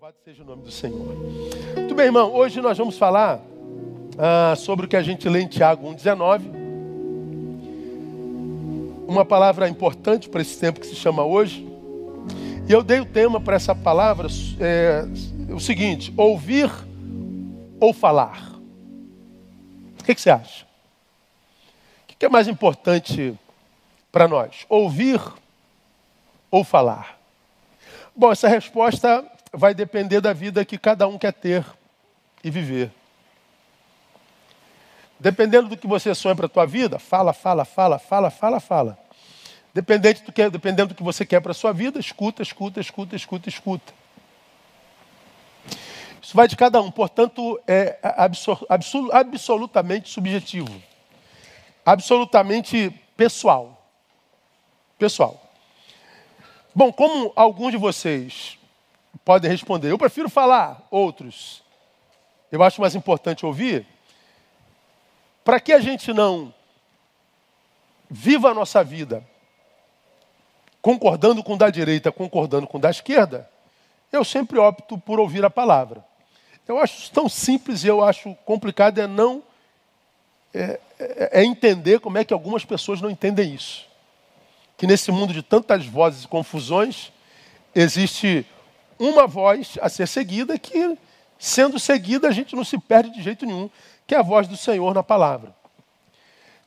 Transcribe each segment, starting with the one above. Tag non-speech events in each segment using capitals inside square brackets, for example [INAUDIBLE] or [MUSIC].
Louvado seja o nome do Senhor. Muito bem, irmão. Hoje nós vamos falar ah, sobre o que a gente lê em Tiago 1,19. Uma palavra importante para esse tempo que se chama hoje. E eu dei o tema para essa palavra é, o seguinte: ouvir ou falar. O que, que você acha? O que é mais importante para nós? Ouvir ou falar? Bom, essa resposta vai depender da vida que cada um quer ter e viver. Dependendo do que você sonha para a tua vida, fala, fala, fala, fala, fala, fala. Dependente do que, dependendo do que você quer para a sua vida, escuta, escuta, escuta, escuta, escuta. Isso vai de cada um, portanto, é absol, absolutamente subjetivo. Absolutamente pessoal. Pessoal. Bom, como alguns de vocês podem responder. Eu prefiro falar, outros. Eu acho mais importante ouvir. Para que a gente não viva a nossa vida concordando com o da direita, concordando com o da esquerda, eu sempre opto por ouvir a palavra. Eu acho tão simples e eu acho complicado é não é, é, é entender como é que algumas pessoas não entendem isso. Que nesse mundo de tantas vozes e confusões existe uma voz a ser seguida que, sendo seguida, a gente não se perde de jeito nenhum, que é a voz do Senhor na palavra.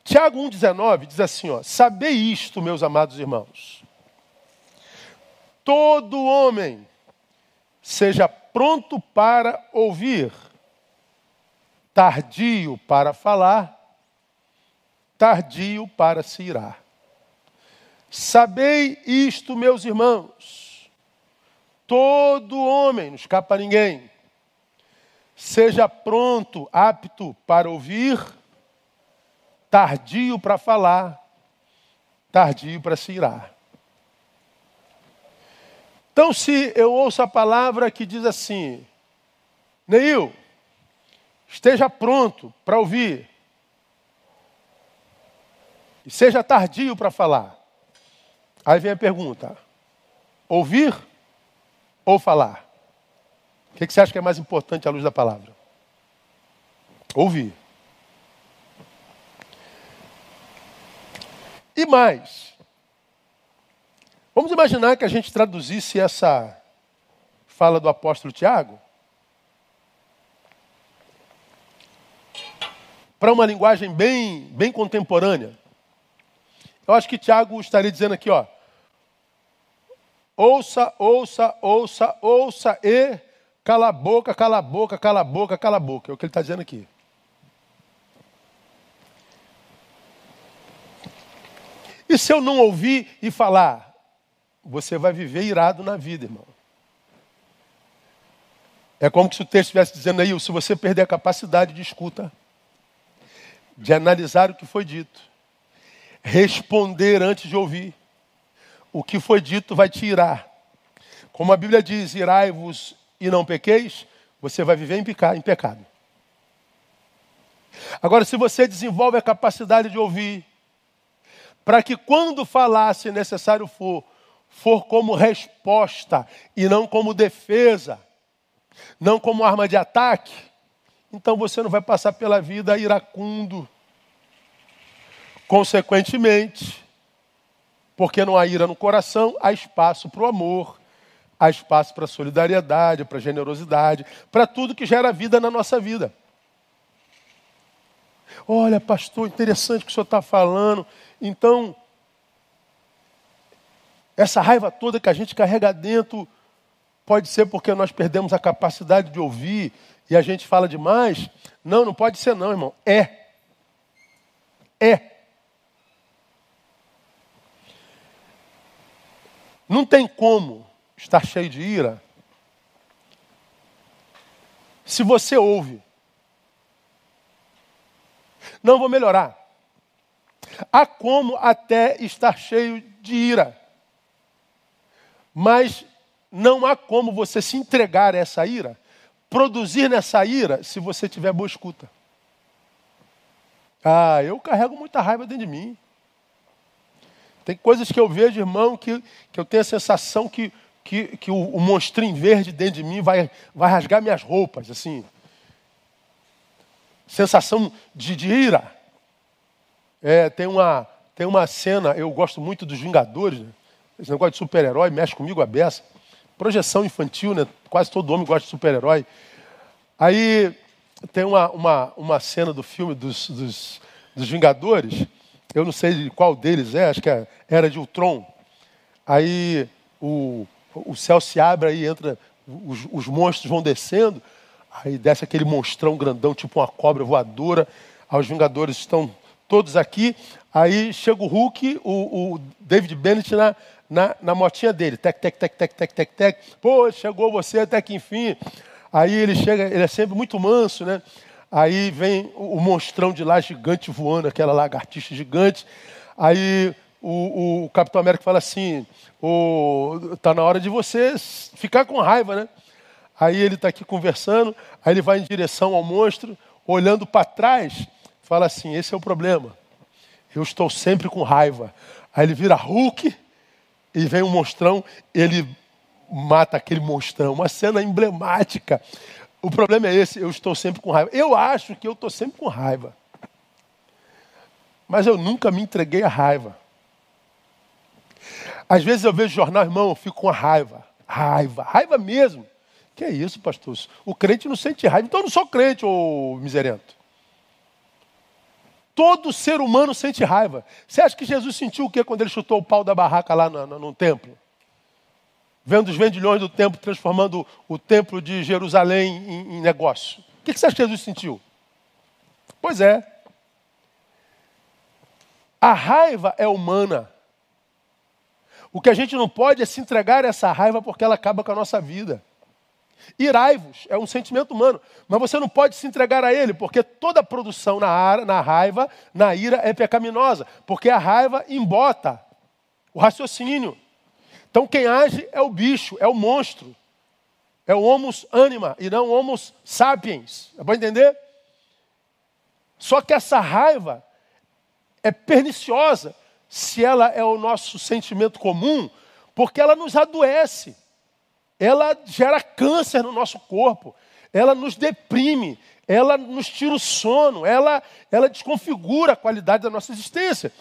Tiago 1,19 diz assim: ó, Sabei isto, meus amados irmãos. Todo homem seja pronto para ouvir, tardio para falar, tardio para se irar. Sabei isto, meus irmãos Todo homem, não escapa ninguém, seja pronto, apto para ouvir, tardio para falar, tardio para se irar. Então, se eu ouço a palavra que diz assim, Neil, esteja pronto para ouvir, e seja tardio para falar. Aí vem a pergunta: ouvir ou falar? O que você acha que é mais importante à luz da palavra? Ouvir. E mais, vamos imaginar que a gente traduzisse essa fala do apóstolo Tiago para uma linguagem bem, bem contemporânea. Eu acho que Tiago estaria dizendo aqui, ó, Ouça, ouça, ouça, ouça e cala a boca, cala a boca, cala a boca, cala a boca. É o que ele está dizendo aqui. E se eu não ouvir e falar, você vai viver irado na vida, irmão. É como se o texto estivesse dizendo aí, se você perder a capacidade de escuta, de analisar o que foi dito, responder antes de ouvir, o que foi dito vai te irar. Como a Bíblia diz, irai-vos e não pequeis, você vai viver em pecado. Agora, se você desenvolve a capacidade de ouvir, para que quando falar, se necessário for, for como resposta e não como defesa, não como arma de ataque, então você não vai passar pela vida iracundo. Consequentemente, porque não há ira no coração, há espaço para o amor, há espaço para a solidariedade, para a generosidade, para tudo que gera vida na nossa vida. Olha, pastor, interessante o que o senhor está falando. Então, essa raiva toda que a gente carrega dentro pode ser porque nós perdemos a capacidade de ouvir e a gente fala demais? Não, não pode ser não, irmão. É. É. Não tem como estar cheio de ira se você ouve. Não vou melhorar. Há como até estar cheio de ira. Mas não há como você se entregar a essa ira, produzir nessa ira, se você tiver boa escuta. Ah, eu carrego muita raiva dentro de mim. Tem coisas que eu vejo, irmão, que, que eu tenho a sensação que que, que o, o monstrinho verde dentro de mim vai, vai rasgar minhas roupas, assim. Sensação de, de ira. É, tem, uma, tem uma cena, eu gosto muito dos Vingadores, né? esse negócio de super-herói mexe comigo a beça. Projeção infantil, né? Quase todo homem gosta de super-herói. Aí tem uma, uma, uma cena do filme dos, dos, dos Vingadores, eu não sei qual deles é, acho que é, era de Ultron. Aí o, o céu se abre, aí entra, os, os monstros vão descendo, aí desce aquele monstrão grandão, tipo uma cobra voadora. Aí os Vingadores estão todos aqui. Aí chega o Hulk, o, o David Bennett na, na, na, motinha dele. Tec, tec, tec, tec, tec, tec, tec. Pô, chegou você até que enfim. Aí ele chega, ele é sempre muito manso, né? Aí vem o, monstrão de lá gigante voando, aquela lagartixa gigante. Aí o, o Capitão América fala assim: está na hora de você ficar com raiva, né? Aí ele está aqui conversando, aí ele vai em direção ao monstro, olhando para trás, fala assim: esse é o problema. Eu estou sempre com raiva. Aí ele vira Hulk e vem um monstrão, ele mata aquele monstrão. Uma cena emblemática. O problema é esse: eu estou sempre com raiva. Eu acho que eu estou sempre com raiva. Mas eu nunca me entreguei à raiva. Às vezes eu vejo jornal, irmão, eu fico com raiva. Raiva, raiva mesmo. Que é isso, pastor? O crente não sente raiva. Então eu não sou crente, ô miserento. Todo ser humano sente raiva. Você acha que Jesus sentiu o que quando ele chutou o pau da barraca lá no, no, no templo? Vendo os vendilhões do templo transformando o templo de Jerusalém em, em negócio. O que você acha que Jesus sentiu? Pois é. A raiva é humana. O que a gente não pode é se entregar a essa raiva porque ela acaba com a nossa vida. Irai-vos é um sentimento humano, mas você não pode se entregar a ele, porque toda produção na, na raiva, na ira, é pecaminosa, porque a raiva embota o raciocínio. Então quem age é o bicho, é o monstro, é o homus anima e não homus sapiens. É para entender? Só que essa raiva é perniciosa, se ela é o nosso sentimento comum, porque ela nos adoece, ela gera câncer no nosso corpo, ela nos deprime, ela nos tira o sono, ela, ela desconfigura a qualidade da nossa existência.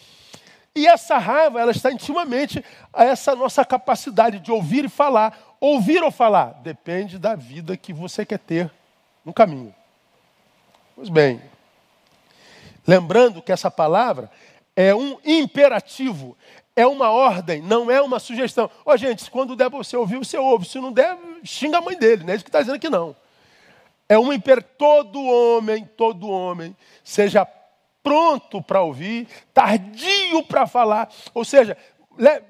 E essa raiva, ela está intimamente a essa nossa capacidade de ouvir e falar. Ouvir ou falar? Depende da vida que você quer ter no caminho. Pois bem, lembrando que essa palavra é um imperativo, é uma ordem, não é uma sugestão. Ó, oh, gente, quando der você ouvir, você ouve. Se não der, xinga a mãe dele, não é isso que está dizendo aqui, não. É um imper... Todo homem, todo homem, seja pronto para ouvir, tardio para falar. Ou seja,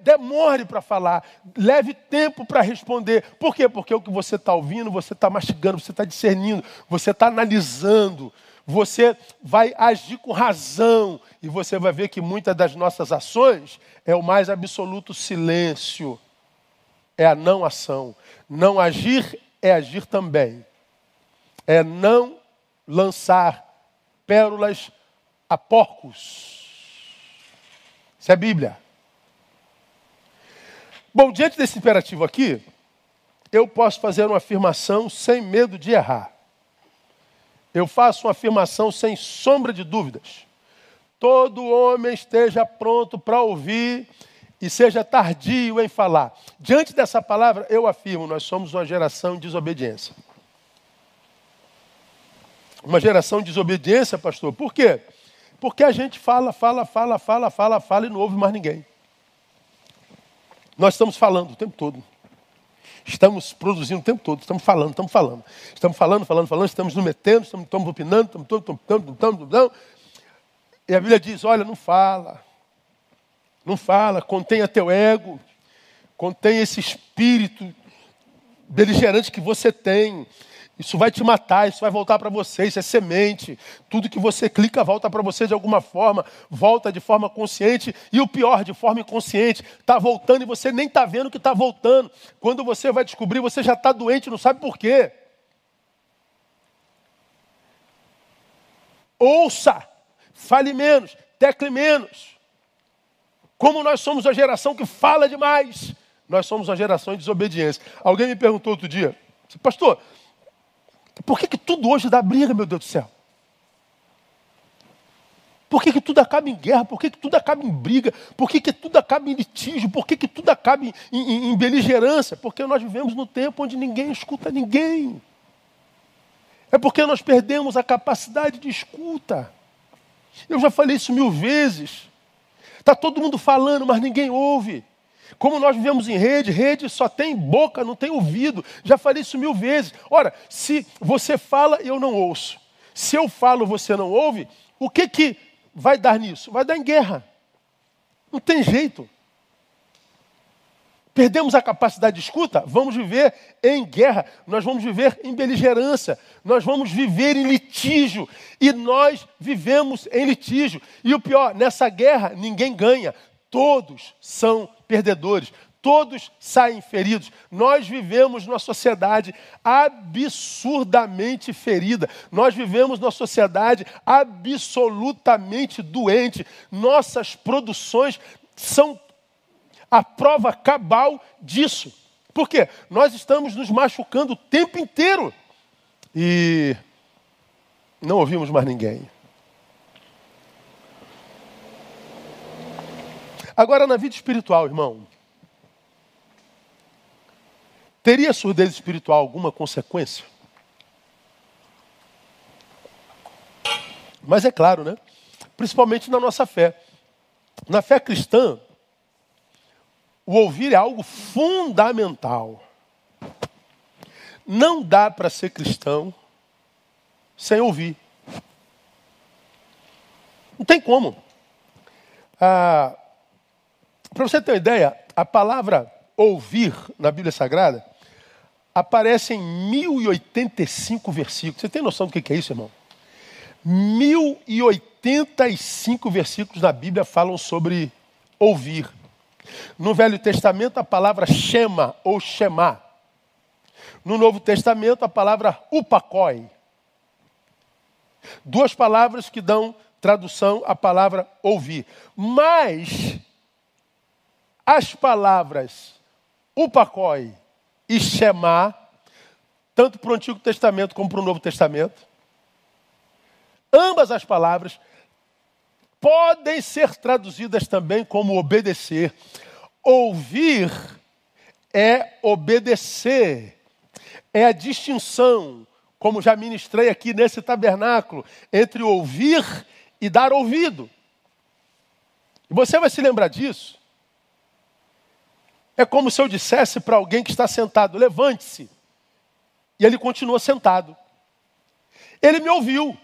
demore para falar, leve tempo para responder. Por quê? Porque o que você está ouvindo, você está mastigando, você está discernindo, você está analisando, você vai agir com razão e você vai ver que muitas das nossas ações é o mais absoluto silêncio, é a não ação. Não agir é agir também, é não lançar pérolas a porcos. Isso é a Bíblia. Bom, diante desse imperativo aqui, eu posso fazer uma afirmação sem medo de errar. Eu faço uma afirmação sem sombra de dúvidas. Todo homem esteja pronto para ouvir e seja tardio em falar. Diante dessa palavra, eu afirmo: nós somos uma geração de desobediência. Uma geração de desobediência, pastor. Por quê? Porque a gente fala, fala, fala, fala, fala, fala e não ouve mais ninguém. Nós estamos falando o tempo todo. Estamos produzindo o tempo todo, estamos falando, estamos falando. Estamos falando, falando, falando, estamos nos metendo, estamos, estamos opinando, estamos, estamos, estamos, estamos, estamos. E a Bíblia diz: olha, não fala. Não fala, contenha teu ego, contenha esse espírito beligerante que você tem. Isso vai te matar, isso vai voltar para você, isso é semente. Tudo que você clica volta para você de alguma forma, volta de forma consciente e o pior, de forma inconsciente. Está voltando e você nem está vendo que está voltando. Quando você vai descobrir, você já está doente, não sabe por quê. Ouça, fale menos, tecle menos. Como nós somos a geração que fala demais, nós somos uma geração de desobediência. Alguém me perguntou outro dia, pastor, por que, que tudo hoje dá briga, meu Deus do céu? Por que, que tudo acaba em guerra? Por que, que tudo acaba em briga? Por que, que tudo acaba em litígio? Por que, que tudo acaba em, em, em beligerância? Porque nós vivemos no tempo onde ninguém escuta ninguém. É porque nós perdemos a capacidade de escuta. Eu já falei isso mil vezes. Está todo mundo falando, mas ninguém ouve. Como nós vivemos em rede, rede só tem boca, não tem ouvido. Já falei isso mil vezes. Ora, se você fala, eu não ouço. Se eu falo, você não ouve, o que que vai dar nisso? Vai dar em guerra. Não tem jeito. Perdemos a capacidade de escuta? Vamos viver em guerra, nós vamos viver em beligerância, nós vamos viver em litígio. E nós vivemos em litígio. E o pior, nessa guerra ninguém ganha, todos são perdedores, todos saem feridos. Nós vivemos numa sociedade absurdamente ferida. Nós vivemos numa sociedade absolutamente doente. Nossas produções são a prova cabal disso. Por quê? Nós estamos nos machucando o tempo inteiro. E não ouvimos mais ninguém. Agora, na vida espiritual, irmão, Teria a surdez espiritual alguma consequência? Mas é claro, né? Principalmente na nossa fé. Na fé cristã, o ouvir é algo fundamental. Não dá para ser cristão sem ouvir. Não tem como. Ah, para você ter uma ideia, a palavra ouvir na Bíblia Sagrada aparece em 1085 versículos. Você tem noção do que é isso, irmão? 1085 versículos na Bíblia falam sobre ouvir. No Velho Testamento, a palavra chema ou shema. No Novo Testamento, a palavra upakoi. Duas palavras que dão tradução à palavra ouvir. Mas as palavras upakoi e Shema, tanto para o Antigo Testamento como para o Novo Testamento. Ambas as palavras podem ser traduzidas também como obedecer. Ouvir é obedecer, é a distinção, como já ministrei aqui nesse tabernáculo, entre ouvir e dar ouvido. E você vai se lembrar disso é como se eu dissesse para alguém que está sentado: levante-se. E ele continua sentado. Ele me ouviu.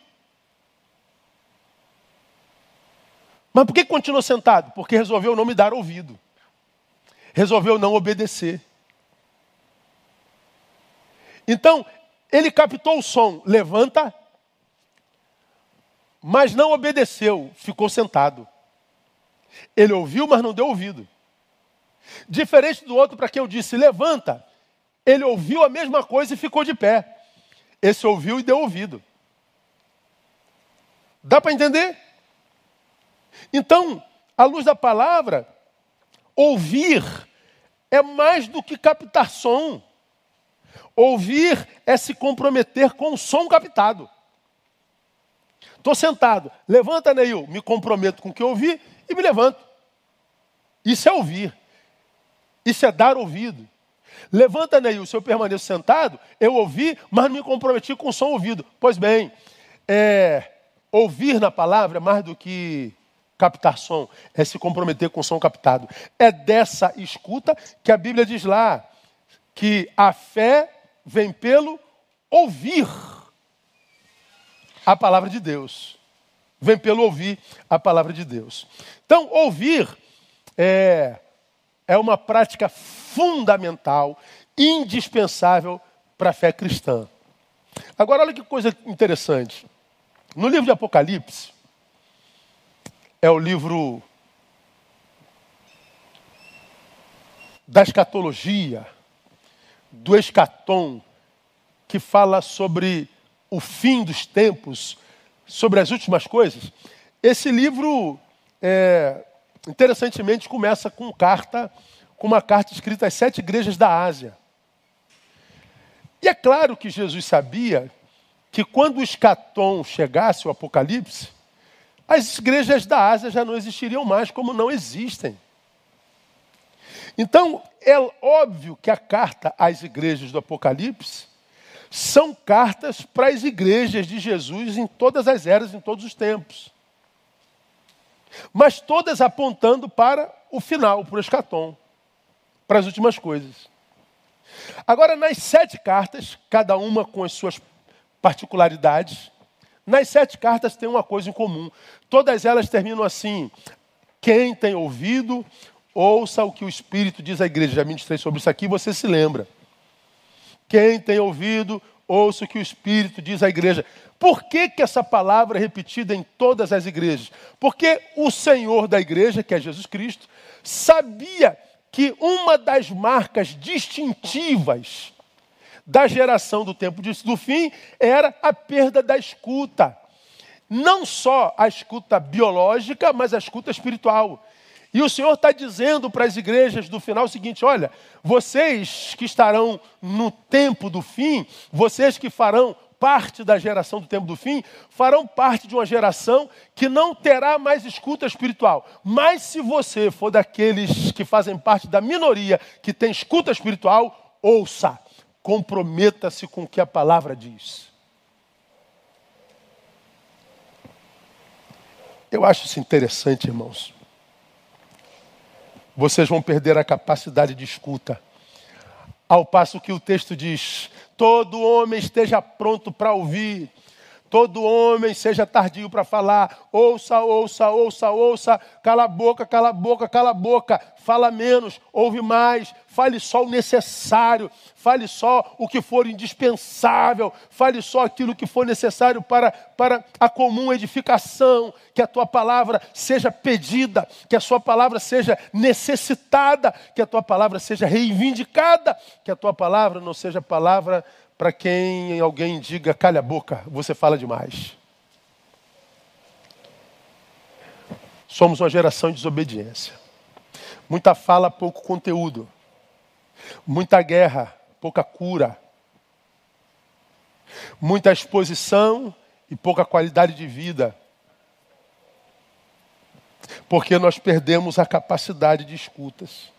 Mas por que continuou sentado? Porque resolveu não me dar ouvido. Resolveu não obedecer. Então, ele captou o som, levanta, mas não obedeceu, ficou sentado. Ele ouviu, mas não deu ouvido. Diferente do outro para quem eu disse, levanta. Ele ouviu a mesma coisa e ficou de pé. Esse ouviu e deu ouvido. Dá para entender? Então, à luz da palavra, ouvir é mais do que captar som. Ouvir é se comprometer com o som captado. Estou sentado, levanta, Neil, me comprometo com o que eu ouvi e me levanto. Isso é ouvir. Isso é dar ouvido. Levanta, Neil, se eu permaneço sentado, eu ouvi, mas não me comprometi com o som ouvido. Pois bem, é, ouvir na palavra é mais do que captar som, é se comprometer com o som captado. É dessa escuta que a Bíblia diz lá que a fé vem pelo ouvir a palavra de Deus. Vem pelo ouvir a palavra de Deus. Então, ouvir é é uma prática fundamental, indispensável para a fé cristã. Agora, olha que coisa interessante. No livro de Apocalipse, é o livro da escatologia, do escatom, que fala sobre o fim dos tempos, sobre as últimas coisas. Esse livro é, interessantemente, começa com carta com uma carta escrita às sete igrejas da Ásia. E é claro que Jesus sabia que quando o escatom chegasse, o Apocalipse, as igrejas da Ásia já não existiriam mais, como não existem. Então, é óbvio que a carta às igrejas do Apocalipse são cartas para as igrejas de Jesus em todas as eras, em todos os tempos. Mas todas apontando para o final, para o escatom, para as últimas coisas. Agora, nas sete cartas, cada uma com as suas particularidades, nas sete cartas tem uma coisa em comum. Todas elas terminam assim: quem tem ouvido, ouça o que o Espírito diz à igreja. Já ministrei sobre isso aqui, você se lembra. Quem tem ouvido, ouça o que o Espírito diz à igreja. Por que, que essa palavra é repetida em todas as igrejas? Porque o Senhor da igreja, que é Jesus Cristo, sabia que uma das marcas distintivas da geração do tempo do fim era a perda da escuta. Não só a escuta biológica, mas a escuta espiritual. E o Senhor está dizendo para as igrejas do final o seguinte: olha, vocês que estarão no tempo do fim, vocês que farão parte da geração do tempo do fim, farão parte de uma geração que não terá mais escuta espiritual. Mas se você for daqueles que fazem parte da minoria que tem escuta espiritual, ouça, comprometa-se com o que a palavra diz. Eu acho isso interessante, irmãos vocês vão perder a capacidade de escuta. Ao passo que o texto diz: todo homem esteja pronto para ouvir, todo homem seja tardio para falar, ouça, ouça, ouça, ouça, cala a boca, cala a boca, cala a boca, fala menos, ouve mais, fale só o necessário, fale só o que for indispensável, fale só aquilo que for necessário para, para a comum edificação, que a tua palavra seja pedida, que a sua palavra seja necessitada, que a tua palavra seja reivindicada, que a tua palavra não seja palavra para quem alguém diga, calha a boca, você fala demais. Somos uma geração de desobediência. Muita fala, pouco conteúdo. Muita guerra, pouca cura. Muita exposição e pouca qualidade de vida. Porque nós perdemos a capacidade de escutas.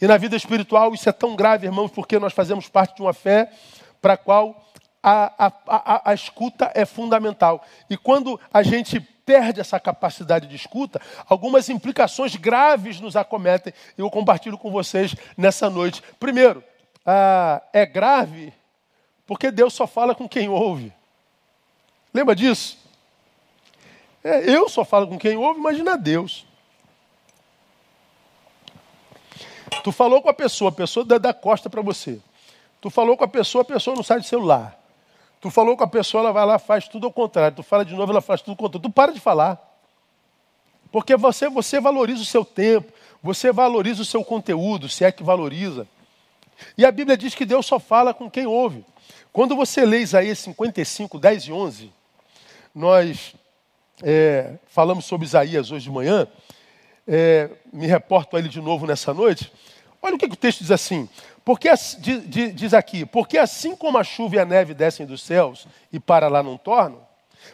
E na vida espiritual isso é tão grave, irmãos, porque nós fazemos parte de uma fé para a qual a, a, a, a, escuta é fundamental. E quando a gente perde essa capacidade de escuta, algumas implicações graves nos acometem. E eu compartilho com vocês nessa noite. Primeiro, ah, é grave porque Deus só fala com quem ouve. Lembra disso? É, eu só falo com quem ouve, imagina Deus. Tu falou com a pessoa, a pessoa dá, dá costa para você. Tu falou com a pessoa, a pessoa não sai do celular. Tu falou com a pessoa, ela vai lá, faz tudo ao contrário. Tu fala de novo, ela faz tudo ao contrário. Tu para de falar. Porque você, você valoriza o seu tempo, você valoriza o seu conteúdo, se é que valoriza. E a Bíblia diz que Deus só fala com quem ouve. Quando você lê Isaías 55, 10 e 11, nós é, falamos sobre Isaías hoje de manhã, é, me reporto a ele de novo nessa noite. Olha o que, que o texto diz assim: porque, diz aqui, porque assim como a chuva e a neve descem dos céus e para lá não tornam,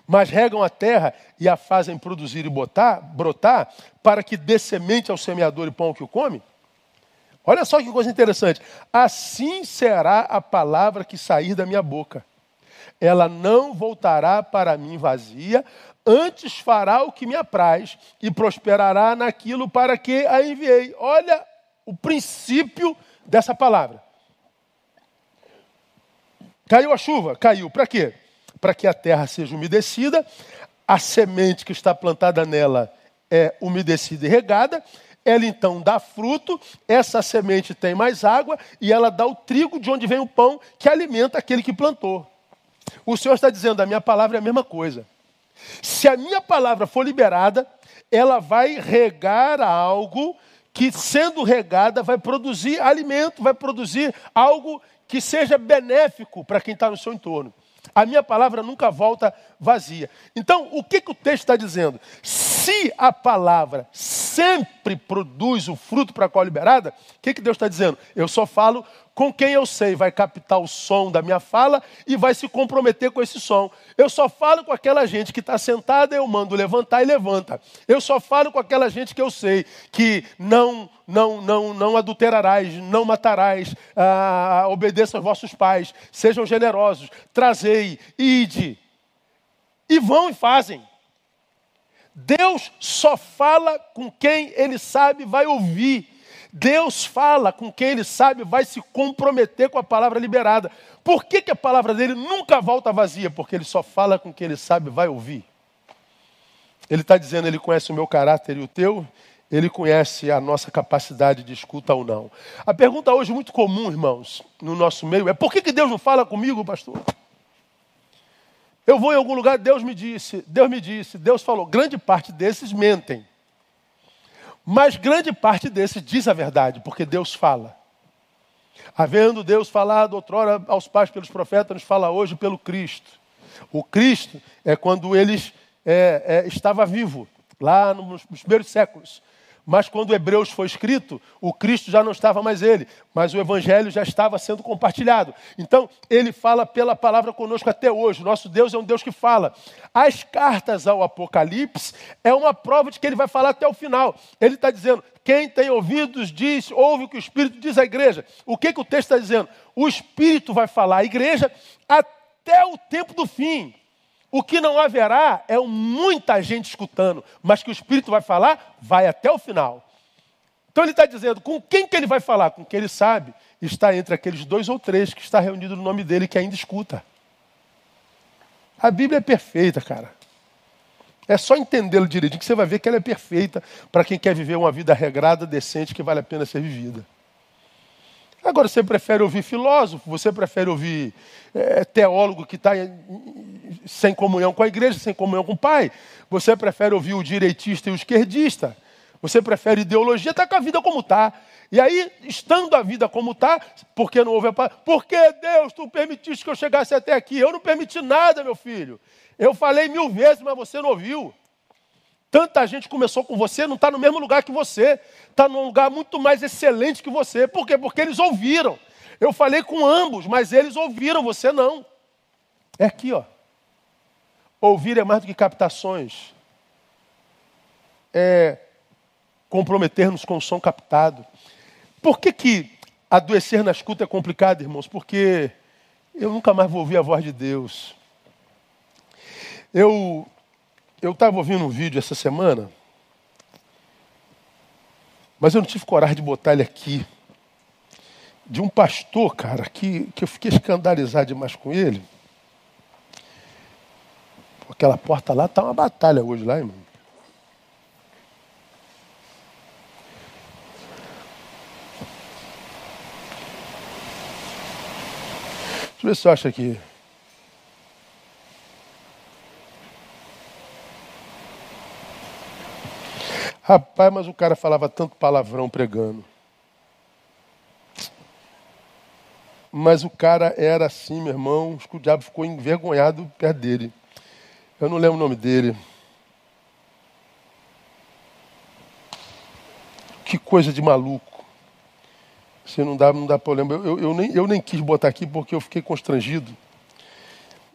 mas regam a terra e a fazem produzir e botar, brotar, para que dê semente ao semeador e pão que o come. Olha só que coisa interessante. Assim será a palavra que sair da minha boca. Ela não voltará para mim vazia, antes fará o que me apraz e prosperará naquilo para que a enviei. Olha o princípio dessa palavra. Caiu a chuva? Caiu. Para quê? Para que a terra seja umedecida, a semente que está plantada nela é umedecida e regada, ela então dá fruto, essa semente tem mais água e ela dá o trigo de onde vem o pão que alimenta aquele que plantou. O Senhor está dizendo, a minha palavra é a mesma coisa. Se a minha palavra for liberada, ela vai regar algo que, sendo regada, vai produzir alimento, vai produzir algo que seja benéfico para quem está no seu entorno. A minha palavra nunca volta vazia. Então, o que, que o texto está dizendo? Se a palavra sempre produz o fruto para a qual liberada, o que, que Deus está dizendo? Eu só falo com quem eu sei vai captar o som da minha fala e vai se comprometer com esse som. Eu só falo com aquela gente que está sentada, eu mando levantar e levanta. Eu só falo com aquela gente que eu sei que não não não não adulterarás, não matarás, ah, obedeça aos vossos pais, sejam generosos, trazei, ide. E vão e fazem. Deus só fala com quem ele sabe vai ouvir. Deus fala com quem ele sabe vai se comprometer com a palavra liberada. Por que, que a palavra dele nunca volta vazia? Porque ele só fala com quem ele sabe vai ouvir. Ele está dizendo, ele conhece o meu caráter e o teu, ele conhece a nossa capacidade de escuta ou não. A pergunta hoje muito comum, irmãos, no nosso meio é: por que, que Deus não fala comigo, pastor? Eu vou em algum lugar, Deus me disse, Deus me disse, Deus falou. Grande parte desses mentem. Mas grande parte desses diz a verdade, porque Deus fala. Havendo Deus falado outrora aos pais pelos profetas, nos fala hoje pelo Cristo. O Cristo é quando ele é, é, estava vivo, lá nos primeiros séculos. Mas quando Hebreus foi escrito, o Cristo já não estava mais ele, mas o Evangelho já estava sendo compartilhado. Então, ele fala pela palavra conosco até hoje. Nosso Deus é um Deus que fala. As cartas ao Apocalipse é uma prova de que ele vai falar até o final. Ele está dizendo: quem tem ouvidos diz, ouve o que o Espírito diz à igreja. O que, que o texto está dizendo? O Espírito vai falar à igreja até o tempo do fim. O que não haverá é muita gente escutando, mas que o Espírito vai falar, vai até o final. Então ele está dizendo, com quem que ele vai falar? Com quem ele sabe, está entre aqueles dois ou três que está reunido no nome dele que ainda escuta. A Bíblia é perfeita, cara. É só entendê-lo direitinho que você vai ver que ela é perfeita para quem quer viver uma vida regrada, decente, que vale a pena ser vivida. Agora, você prefere ouvir filósofo, você prefere ouvir é, teólogo que está sem comunhão com a igreja, sem comunhão com o pai, você prefere ouvir o direitista e o esquerdista, você prefere ideologia, está com a vida como está. E aí, estando a vida como está, por que não houve a paz? Porque Deus, tu permitiste que eu chegasse até aqui. Eu não permiti nada, meu filho. Eu falei mil vezes, mas você não ouviu. Tanta gente começou com você, não está no mesmo lugar que você, está num lugar muito mais excelente que você. Por quê? Porque eles ouviram. Eu falei com ambos, mas eles ouviram, você não. É aqui, ó. Ouvir é mais do que captações. É comprometer-nos com o som captado. Por que, que adoecer na escuta é complicado, irmãos? Porque eu nunca mais vou ouvir a voz de Deus. Eu eu estava ouvindo um vídeo essa semana, mas eu não tive coragem de botar ele aqui. De um pastor, cara, que, que eu fiquei escandalizado demais com ele. Aquela porta lá está uma batalha hoje lá, irmão. Deixa eu ver se eu acho aqui. Rapaz, mas o cara falava tanto palavrão pregando. Mas o cara era assim, meu irmão, que o diabo ficou envergonhado perto dele. Eu não lembro o nome dele. Que coisa de maluco. Se não dá, não dá problema. Eu, eu, eu, nem, eu nem quis botar aqui porque eu fiquei constrangido.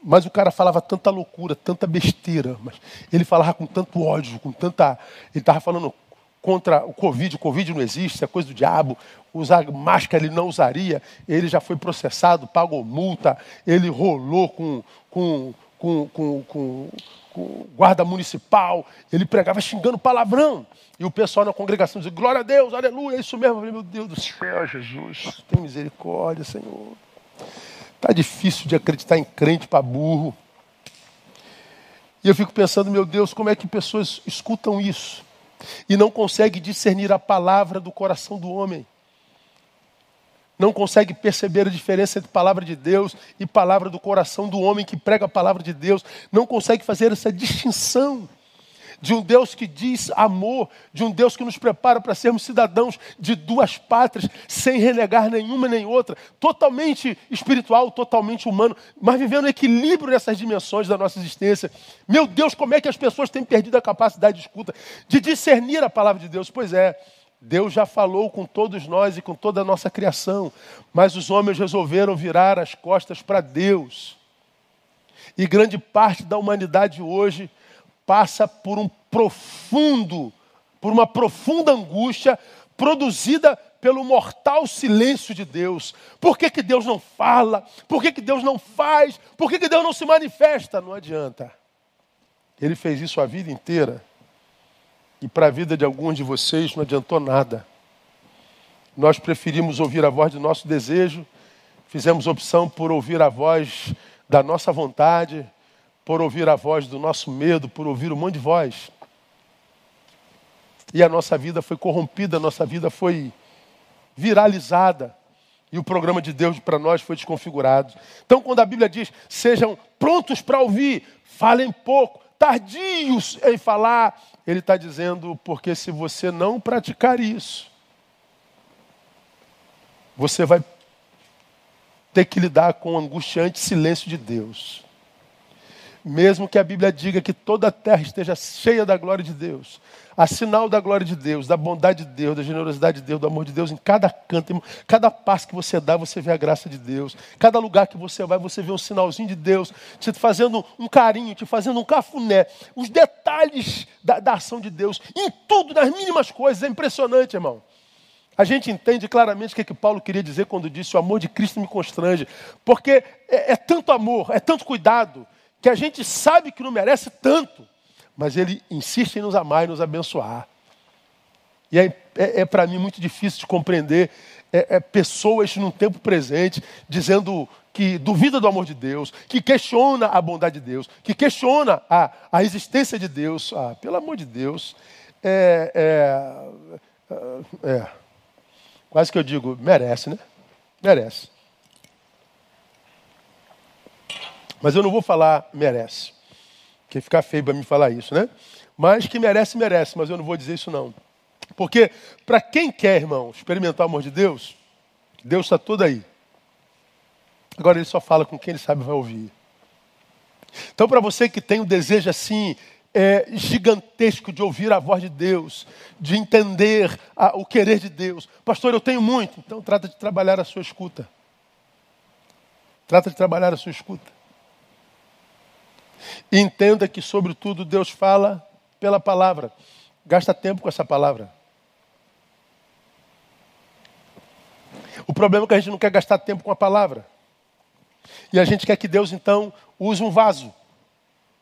Mas o cara falava tanta loucura, tanta besteira, mas ele falava com tanto ódio, com tanta. Ele estava falando contra o Covid, o Covid não existe, é coisa do diabo, usar máscara ele não usaria, ele já foi processado, pagou multa, ele rolou com, com, com, com, com, com guarda municipal, ele pregava xingando palavrão. E o pessoal na congregação dizia, glória a Deus, aleluia, é isso mesmo. Falei, meu Deus do céu, Jesus, tem misericórdia, Senhor. Está difícil de acreditar em crente para burro. E eu fico pensando, meu Deus, como é que pessoas escutam isso e não conseguem discernir a palavra do coração do homem? Não consegue perceber a diferença entre palavra de Deus e palavra do coração do homem que prega a palavra de Deus. Não consegue fazer essa distinção. De um Deus que diz amor, de um Deus que nos prepara para sermos cidadãos de duas pátrias, sem renegar nenhuma nem outra, totalmente espiritual, totalmente humano, mas vivendo equilíbrio nessas dimensões da nossa existência. Meu Deus, como é que as pessoas têm perdido a capacidade de escuta, de discernir a palavra de Deus? Pois é, Deus já falou com todos nós e com toda a nossa criação, mas os homens resolveram virar as costas para Deus. E grande parte da humanidade hoje passa por um profundo, por uma profunda angústia produzida pelo mortal silêncio de Deus. Por que, que Deus não fala? Por que, que Deus não faz? Por que, que Deus não se manifesta? Não adianta. Ele fez isso a vida inteira. E para a vida de alguns de vocês não adiantou nada. Nós preferimos ouvir a voz do nosso desejo, fizemos opção por ouvir a voz da nossa vontade, por ouvir a voz do nosso medo, por ouvir um monte de voz. E a nossa vida foi corrompida, a nossa vida foi viralizada. E o programa de Deus para nós foi desconfigurado. Então, quando a Bíblia diz, sejam prontos para ouvir, falem pouco, tardios em falar, ele está dizendo, porque se você não praticar isso, você vai ter que lidar com o angustiante silêncio de Deus. Mesmo que a Bíblia diga que toda a terra esteja cheia da glória de Deus, a sinal da glória de Deus, da bondade de Deus, da generosidade de Deus, do amor de Deus, em cada canto, cada passo que você dá, você vê a graça de Deus. Cada lugar que você vai, você vê um sinalzinho de Deus, te fazendo um carinho, te fazendo um cafuné. Os detalhes da, da ação de Deus, em tudo, nas mínimas coisas, é impressionante, irmão. A gente entende claramente o que, é que Paulo queria dizer quando disse: o amor de Cristo me constrange. Porque é, é tanto amor, é tanto cuidado, que a gente sabe que não merece tanto, mas ele insiste em nos amar e nos abençoar. E é, é, é para mim muito difícil de compreender é, é, pessoas no tempo presente dizendo que duvida do amor de Deus, que questiona a bondade de Deus, que questiona a, a existência de Deus. Ah, pelo amor de Deus, é, é, é, é, quase que eu digo, merece, né? Merece. Mas eu não vou falar merece. Que ficar feio para mim falar isso, né? Mas que merece, merece, mas eu não vou dizer isso não. Porque para quem quer, irmão, experimentar o amor de Deus, Deus está todo aí. Agora ele só fala com quem ele sabe vai ouvir. Então, para você que tem um desejo assim é, gigantesco de ouvir a voz de Deus, de entender a, o querer de Deus, pastor, eu tenho muito. Então, trata de trabalhar a sua escuta. Trata de trabalhar a sua escuta. E entenda que, sobretudo, Deus fala pela palavra. Gasta tempo com essa palavra. O problema é que a gente não quer gastar tempo com a palavra. E a gente quer que Deus, então, use um vaso,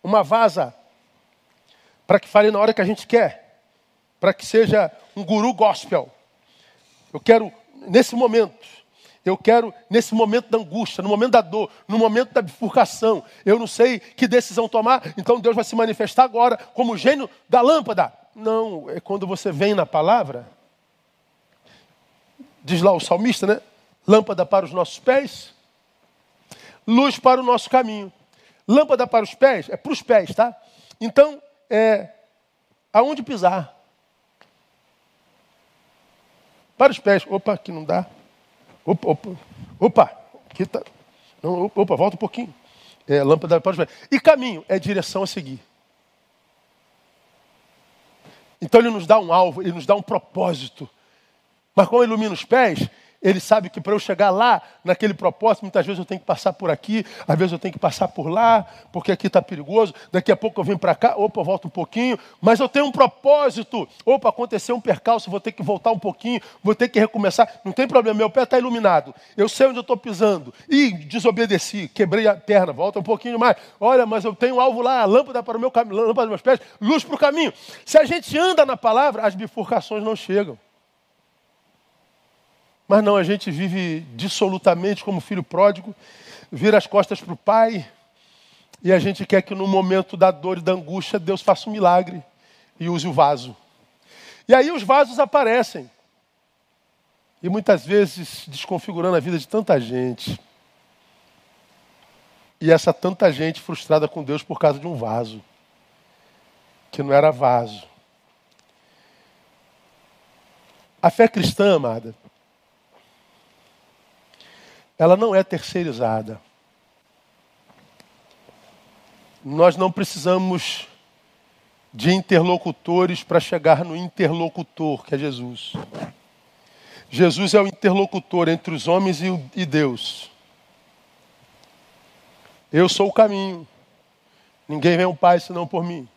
uma vaza, para que fale na hora que a gente quer, para que seja um guru gospel. Eu quero, nesse momento, eu quero, nesse momento da angústia, no momento da dor, no momento da bifurcação, eu não sei que decisão tomar, então Deus vai se manifestar agora como o gênio da lâmpada. Não, é quando você vem na palavra, diz lá o salmista, né? Lâmpada para os nossos pés, luz para o nosso caminho. Lâmpada para os pés, é para os pés, tá? Então, é aonde pisar. Para os pés. Opa, aqui não dá. Opa, opa, opa, aqui tá. Não, opa, volta um pouquinho. É, lâmpada para os pés. E caminho é direção a seguir. Então ele nos dá um alvo, ele nos dá um propósito. Mas como ilumina os pés, ele sabe que para eu chegar lá, naquele propósito, muitas vezes eu tenho que passar por aqui, às vezes eu tenho que passar por lá, porque aqui está perigoso. Daqui a pouco eu venho para cá, opa, eu volto um pouquinho, mas eu tenho um propósito. Opa, aconteceu um percalço, vou ter que voltar um pouquinho, vou ter que recomeçar. Não tem problema, meu pé está iluminado. Eu sei onde eu estou pisando. E desobedeci, quebrei a perna, volta um pouquinho mais. Olha, mas eu tenho um alvo lá, lâmpada para o meu caminho, lâmpada para os meus pés, luz para o caminho. Se a gente anda na palavra, as bifurcações não chegam. Mas não, a gente vive dissolutamente como filho pródigo, vira as costas para o pai, e a gente quer que no momento da dor e da angústia Deus faça um milagre e use o vaso. E aí os vasos aparecem. E muitas vezes desconfigurando a vida de tanta gente. E essa tanta gente frustrada com Deus por causa de um vaso. que não era vaso. A fé cristã, amada, ela não é terceirizada. Nós não precisamos de interlocutores para chegar no interlocutor, que é Jesus. Jesus é o interlocutor entre os homens e Deus. Eu sou o caminho. Ninguém vem ao Pai senão por mim.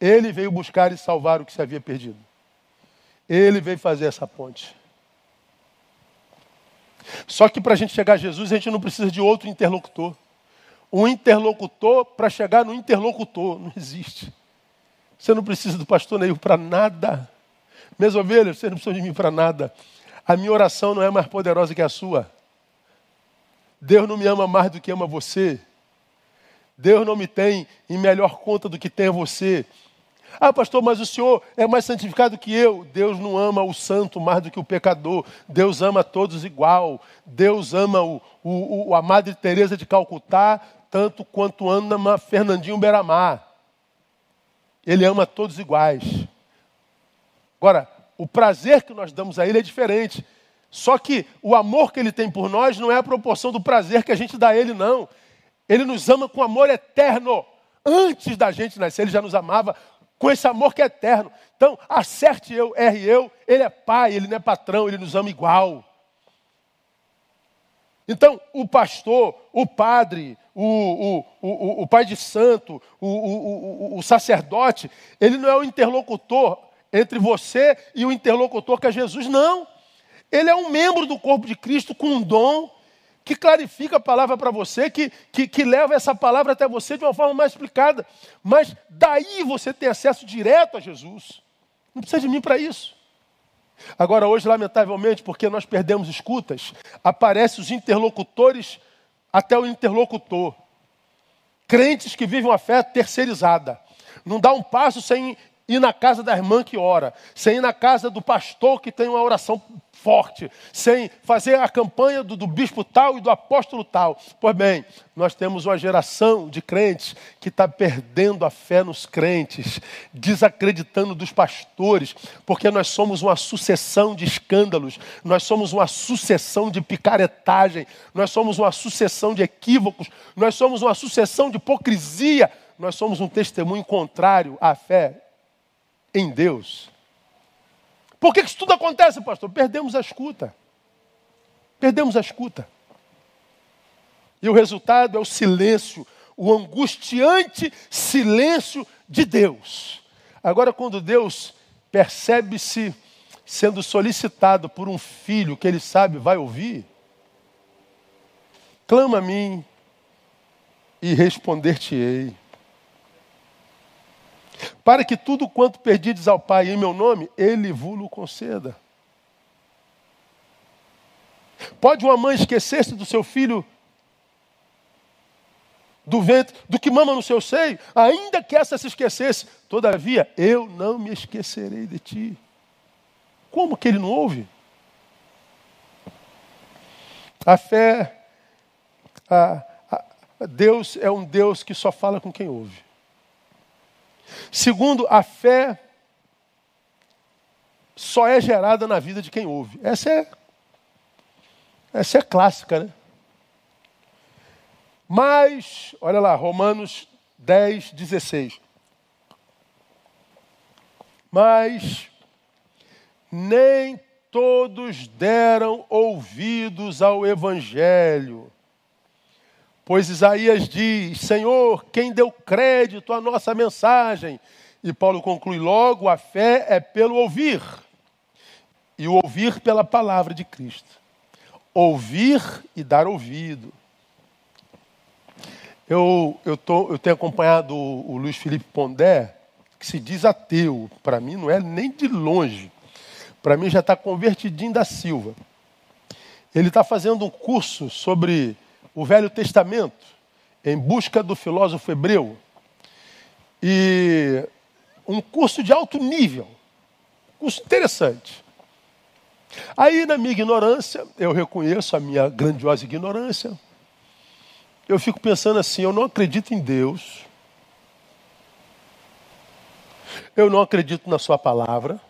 Ele veio buscar e salvar o que se havia perdido. Ele veio fazer essa ponte. Só que para a gente chegar a Jesus, a gente não precisa de outro interlocutor. Um interlocutor para chegar no interlocutor. Não existe. Você não precisa do pastor Neil para nada. Minhas ovelhas, você não precisa de mim para nada. A minha oração não é mais poderosa que a sua. Deus não me ama mais do que ama você. Deus não me tem em melhor conta do que tem você. Ah, pastor, mas o senhor é mais santificado que eu. Deus não ama o santo mais do que o pecador. Deus ama todos igual. Deus ama o, o, o a Madre Teresa de Calcutá tanto quanto ama Fernandinho Beramar. Ele ama todos iguais. Agora, o prazer que nós damos a ele é diferente. Só que o amor que ele tem por nós não é a proporção do prazer que a gente dá a ele, não. Ele nos ama com amor eterno. Antes da gente nascer, ele já nos amava com esse amor que é eterno. Então, acerte eu, erre eu, ele é pai, ele não é patrão, ele nos ama igual. Então, o pastor, o padre, o, o, o, o pai de santo, o, o, o sacerdote, ele não é o interlocutor entre você e o interlocutor que é Jesus, não. Ele é um membro do corpo de Cristo com um dom que clarifica a palavra para você, que, que, que, leva essa palavra até você de uma forma mais explicada. Mas daí você tem acesso direto a Jesus. Não precisa de mim para isso. Agora, hoje, lamentavelmente, porque nós perdemos escutas, aparecem os interlocutores até o interlocutor. Crentes que vivem uma fé terceirizada. Não dá um passo sem ir na casa da irmã que ora, sem ir na casa do pastor que tem uma oração forte, sem fazer a campanha do, do, bispo tal e do apóstolo tal. Pois bem, nós temos uma geração de crentes que está perdendo a fé nos crentes, desacreditando dos pastores, porque nós somos uma sucessão de escândalos, nós somos uma sucessão de picaretagem, nós somos uma sucessão de equívocos, nós somos uma sucessão de hipocrisia, nós somos um testemunho contrário à fé em Deus. Por que isso tudo acontece, pastor? Perdemos a escuta. Perdemos a escuta. E o resultado é o silêncio, o angustiante silêncio de Deus. Agora, quando Deus percebe-se sendo solicitado por um filho que ele sabe vai ouvir, clama a mim e responder-te-ei para que tudo quanto perdides ao Pai em meu nome, Ele vos conceda. Pode uma mãe esquecer-se do seu filho do ventre, do que mama no seu seio, ainda que essa se esquecesse, todavia eu não me esquecerei de ti. Como que ele não ouve? A fé, a, a, Deus é um Deus que só fala com quem ouve. Segundo, a fé só é gerada na vida de quem ouve. Essa é, essa é clássica, né? Mas, olha lá, Romanos 10, 16. Mas nem todos deram ouvidos ao Evangelho. Pois Isaías diz: Senhor, quem deu crédito à nossa mensagem? E Paulo conclui logo: a fé é pelo ouvir, e o ouvir pela palavra de Cristo. Ouvir e dar ouvido. Eu, eu, tô, eu tenho acompanhado o, o Luiz Felipe Pondé, que se diz ateu. Para mim não é nem de longe. Para mim já está convertidinho da Silva. Ele está fazendo um curso sobre o Velho Testamento, em busca do filósofo hebreu. E um curso de alto nível, curso interessante. Aí, na minha ignorância, eu reconheço a minha grandiosa ignorância, eu fico pensando assim: eu não acredito em Deus. eu não acredito na sua palavra.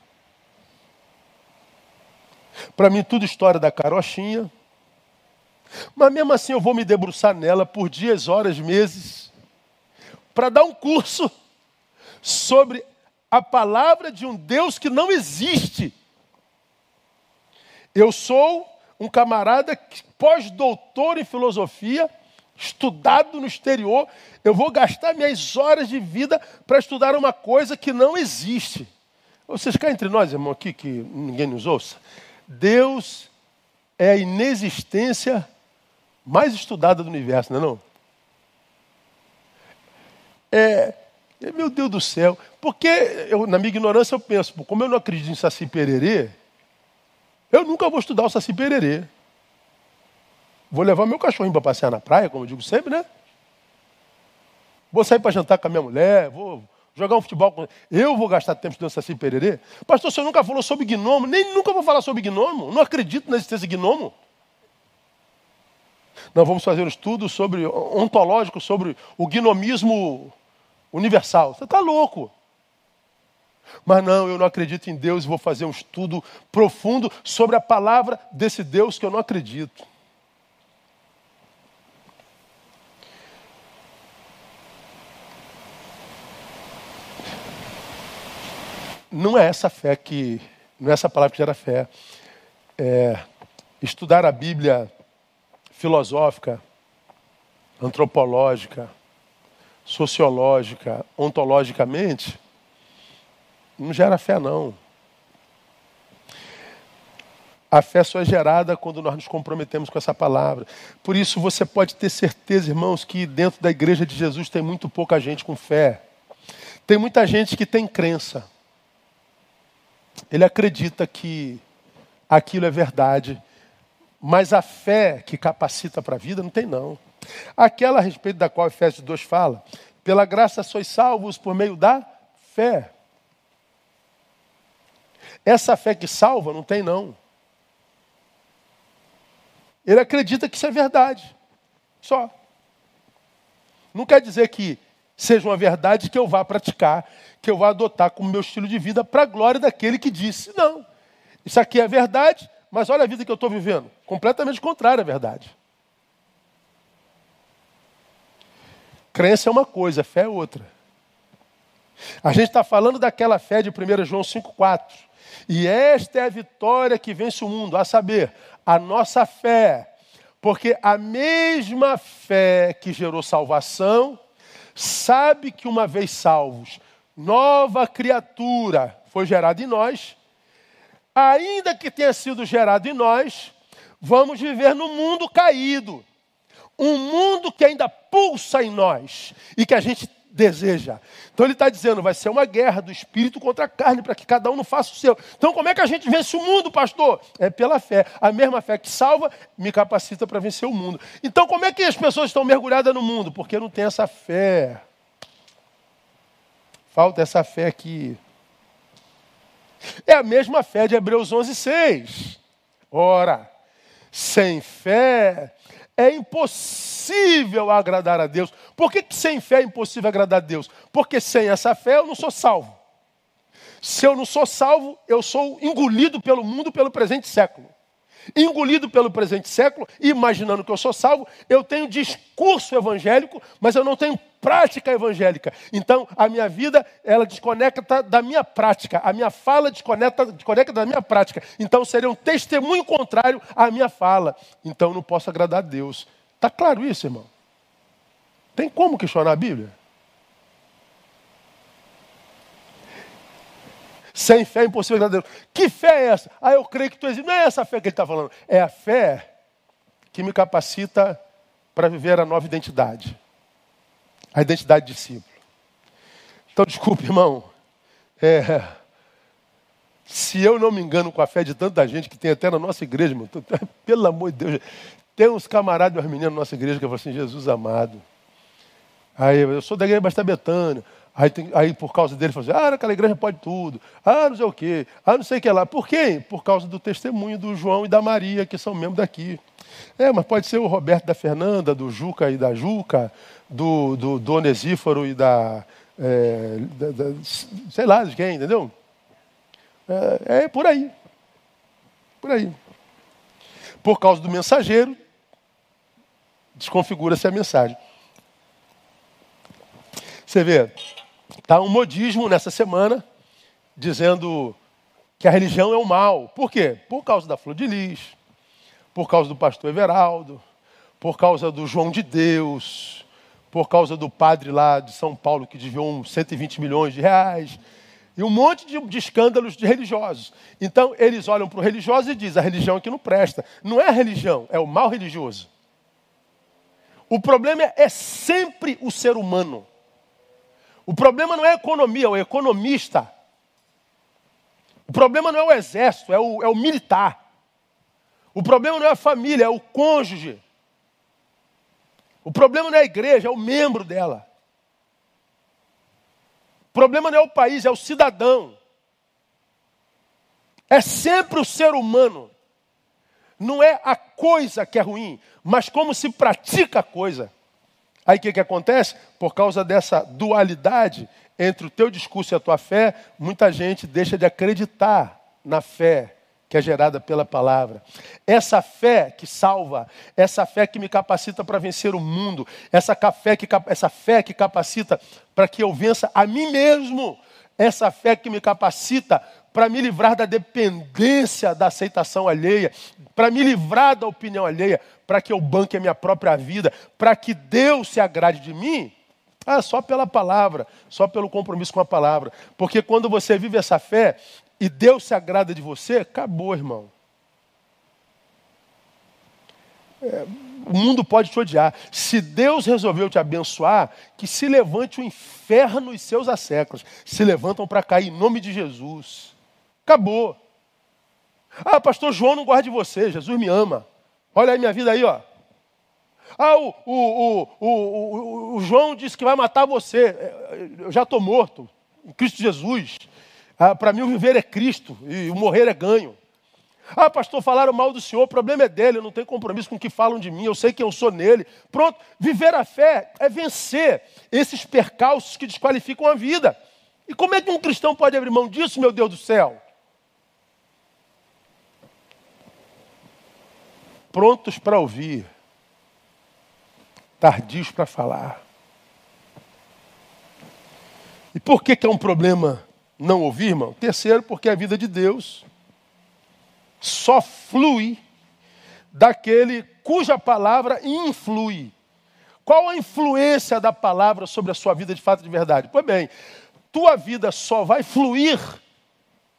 Para mim, tudo história da carochinha. Mas mesmo assim, eu vou me debruçar nela por dias, horas, meses, para dar um curso sobre a palavra de um Deus que não existe. Eu sou um camarada pós-doutor em filosofia, estudado no exterior. Eu vou gastar minhas horas de vida para estudar uma coisa que não existe. Vocês cá entre nós, irmão, aqui, que ninguém nos ouça. Deus é a inexistência mais estudada do universo, não é não? É, meu Deus do céu. Porque, eu, na minha ignorância, eu penso, como eu não acredito em Saci Pererê, eu nunca vou estudar o Saci Pererê. Vou levar meu cachorrinho para passear na praia, como eu digo sempre, né? Vou sair para jantar com a minha mulher, vou jogar um futebol com. Eu vou gastar tempo estudando Saci Pererê? Pastor, você nunca falou sobre gnomo, nem nunca vou falar sobre gnomo. Não acredito na existência de gnomo. Nós vamos fazer um estudo sobre ontológico sobre o gnomismo universal. Você está louco. Mas não, eu não acredito em Deus e vou fazer um estudo profundo sobre a palavra desse Deus que eu não acredito. Não é essa fé que, não é essa palavra que gera fé. É, estudar a Bíblia filosófica, antropológica, sociológica, ontologicamente, não gera fé, não. A fé só é gerada quando nós nos comprometemos com essa palavra. Por isso você pode ter certeza, irmãos, que dentro da igreja de Jesus tem muito pouca gente com fé. Tem muita gente que tem crença. Ele acredita que aquilo é verdade, mas a fé que capacita para a vida não tem não. Aquela a respeito da qual Efésios 2 fala, pela graça sois salvos por meio da fé. Essa fé que salva não tem não. Ele acredita que isso é verdade. Só. Não quer dizer que seja uma verdade que eu vá praticar, que eu vá adotar como meu estilo de vida para a glória daquele que disse. Não. Isso aqui é verdade, mas olha a vida que eu estou vivendo. Completamente contrária à verdade. Crença é uma coisa, fé é outra. A gente está falando daquela fé de 1 João 5,4. E esta é a vitória que vence o mundo, a saber, a nossa fé. Porque a mesma fé que gerou salvação, sabe que uma vez salvos, nova criatura foi gerada em nós, ainda que tenha sido gerado em nós, vamos viver no mundo caído um mundo que ainda pulsa em nós e que a gente deseja. Então ele está dizendo, vai ser uma guerra do espírito contra a carne, para que cada um não faça o seu. Então como é que a gente vence o mundo, pastor? É pela fé. A mesma fé que salva me capacita para vencer o mundo. Então como é que as pessoas estão mergulhadas no mundo? Porque não tem essa fé. Falta essa fé aqui. É a mesma fé de Hebreus 11, 6. Ora, sem fé é impossível agradar a Deus. Por que, que sem fé é impossível agradar a Deus? Porque sem essa fé eu não sou salvo. Se eu não sou salvo, eu sou engolido pelo mundo pelo presente século. Engolido pelo presente século, imaginando que eu sou salvo, eu tenho discurso evangélico, mas eu não tenho prática evangélica. Então, a minha vida, ela desconecta da minha prática. A minha fala desconecta, desconecta da minha prática. Então, seria um testemunho contrário à minha fala. Então, não posso agradar a Deus. Está claro isso, irmão? Tem como questionar a Bíblia? Sem fé é impossível agradar a Deus. Que fé é essa? Ah, eu creio que tu existe. Não é essa fé que ele está falando. É a fé que me capacita para viver a nova identidade. A identidade de discípulo. Então, desculpe, irmão. É, se eu não me engano com a fé de tanta gente que tem até na nossa igreja, irmão, pelo amor de Deus, tem uns camaradas, umas meninas na nossa igreja que falam assim, Jesus amado. Aí eu sou da igreja Basta Betânia. Aí, tem, aí por causa dele, falou assim, ah, aquela igreja pode tudo, ah, não sei o quê, ah, não sei o que lá. Por quê? Por causa do testemunho do João e da Maria, que são membros daqui. É, mas pode ser o Roberto da Fernanda, do Juca e da Juca, do, do, do Onesíforo e da, é, da, da, sei lá de quem, entendeu? É, é por aí. Por aí. Por causa do mensageiro, desconfigura-se a mensagem. Você vê, está um modismo nessa semana dizendo que a religião é o mal. Por quê? Por causa da flor de lis, por causa do pastor Everaldo, por causa do João de Deus, por causa do padre lá de São Paulo que desviou uns 120 milhões de reais, e um monte de, de escândalos de religiosos. Então, eles olham para o religioso e dizem: a religião aqui não presta. Não é a religião, é o mal religioso. O problema é, é sempre o ser humano. O problema não é a economia, é o economista. O problema não é o exército, é o, é o militar. O problema não é a família, é o cônjuge. O problema não é a igreja, é o membro dela. O problema não é o país, é o cidadão. É sempre o ser humano. Não é a coisa que é ruim, mas como se pratica a coisa. Aí o que, que acontece? Por causa dessa dualidade entre o teu discurso e a tua fé, muita gente deixa de acreditar na fé que é gerada pela palavra. Essa fé que salva, essa fé que me capacita para vencer o mundo, essa fé que, essa fé que capacita para que eu vença a mim mesmo, essa fé que me capacita para me livrar da dependência da aceitação alheia, para me livrar da opinião alheia, para que eu banque a minha própria vida, para que Deus se agrade de mim. Ah, só pela palavra, só pelo compromisso com a palavra. Porque quando você vive essa fé, e Deus se agrada de você, acabou, irmão. É, o mundo pode te odiar. Se Deus resolveu te abençoar, que se levante o inferno e seus asseclas. Se levantam para cair em nome de Jesus. Acabou. Ah, pastor João não gosta de você, Jesus me ama. Olha aí minha vida aí, ó. Ah, o, o, o, o, João disse que vai matar você. Eu já estou morto em Cristo Jesus. Ah, Para mim, o viver é Cristo e o morrer é ganho. Ah, pastor, falaram mal do Senhor, o problema é dele, eu não tenho compromisso com o que falam de mim, eu sei quem eu sou nele. Pronto, viver a fé é vencer esses percalços que desqualificam a vida. E como é que um cristão pode abrir mão disso, meu Deus do céu? Prontos para ouvir, tardios para falar. E por que, que é um problema não ouvir, irmão? Terceiro, porque a vida de Deus só flui daquele cuja palavra influi. Qual a influência da palavra sobre a sua vida de fato de verdade? Pois bem, tua vida só vai fluir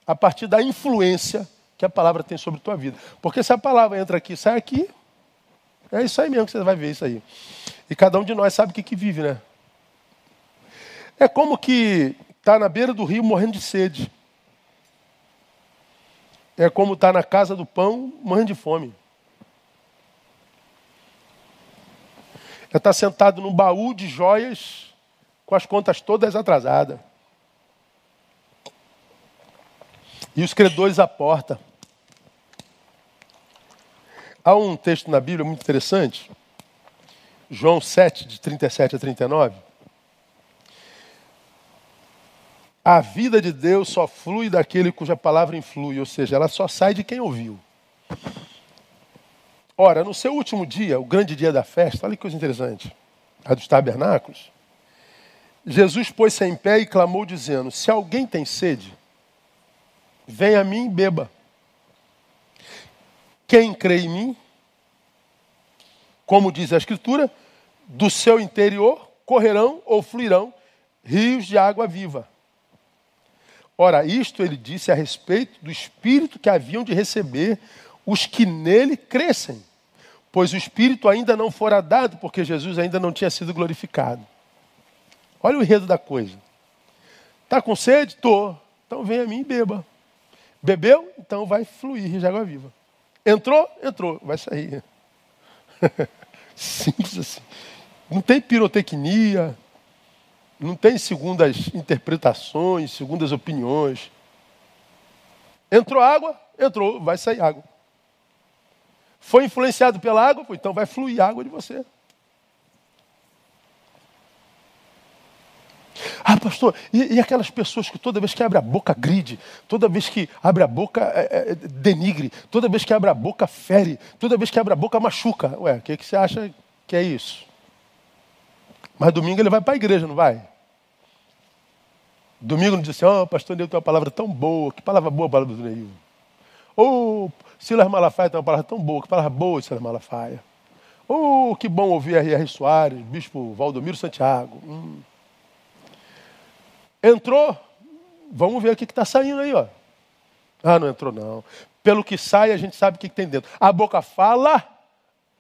a partir da influência que a palavra tem sobre tua vida. Porque se a palavra entra aqui, sai aqui, é isso aí mesmo que você vai ver isso aí. E cada um de nós sabe o que, que vive, né? É como que está na beira do rio morrendo de sede. É como está na casa do pão morrendo de fome. É estar tá sentado num baú de joias com as contas todas atrasadas. E os credores à porta. Há um texto na Bíblia muito interessante, João 7, de 37 a 39 A vida de Deus só flui daquele cuja palavra influi, ou seja, ela só sai de quem ouviu. Ora, no seu último dia, o grande dia da festa, olha que coisa interessante, a dos tabernáculos, Jesus pôs-se em pé e clamou, dizendo: Se alguém tem sede, venha a mim e beba. Quem crê em mim, como diz a Escritura, do seu interior correrão ou fluirão rios de água viva. Ora, isto ele disse a respeito do Espírito que haviam de receber os que nele crescem, pois o Espírito ainda não fora dado, porque Jesus ainda não tinha sido glorificado. Olha o enredo da coisa. Está com sede? Estou. Então vem a mim e beba. Bebeu? Então vai fluir de água viva. Entrou? Entrou. Vai sair. [LAUGHS] Simples assim. Não tem pirotecnia, não tem segundas interpretações, segundas opiniões. Entrou água, entrou, vai sair água. Foi influenciado pela água, então vai fluir água de você. Ah, pastor, e, e, aquelas pessoas que toda vez que abre a boca gride, toda vez que abre a boca é, é, denigre, toda vez que abre a boca fere, toda vez que abre a boca machuca. Ué, o que, que você acha que é isso? Mas domingo ele vai para a igreja, não vai? Domingo não diz assim, oh, pastor Neil tem uma palavra tão boa. Que palavra boa a palavra do Neil. Ou oh, Silas Malafaia tem uma palavra tão boa. Que palavra boa Silas Malafaia. Oh, que bom ouvir R.R. Soares, Bispo Valdomiro Santiago. Hum. Entrou, vamos ver o que está saindo aí, ó. Ah, não entrou não. Pelo que sai, a gente sabe o que, que tem dentro. A boca fala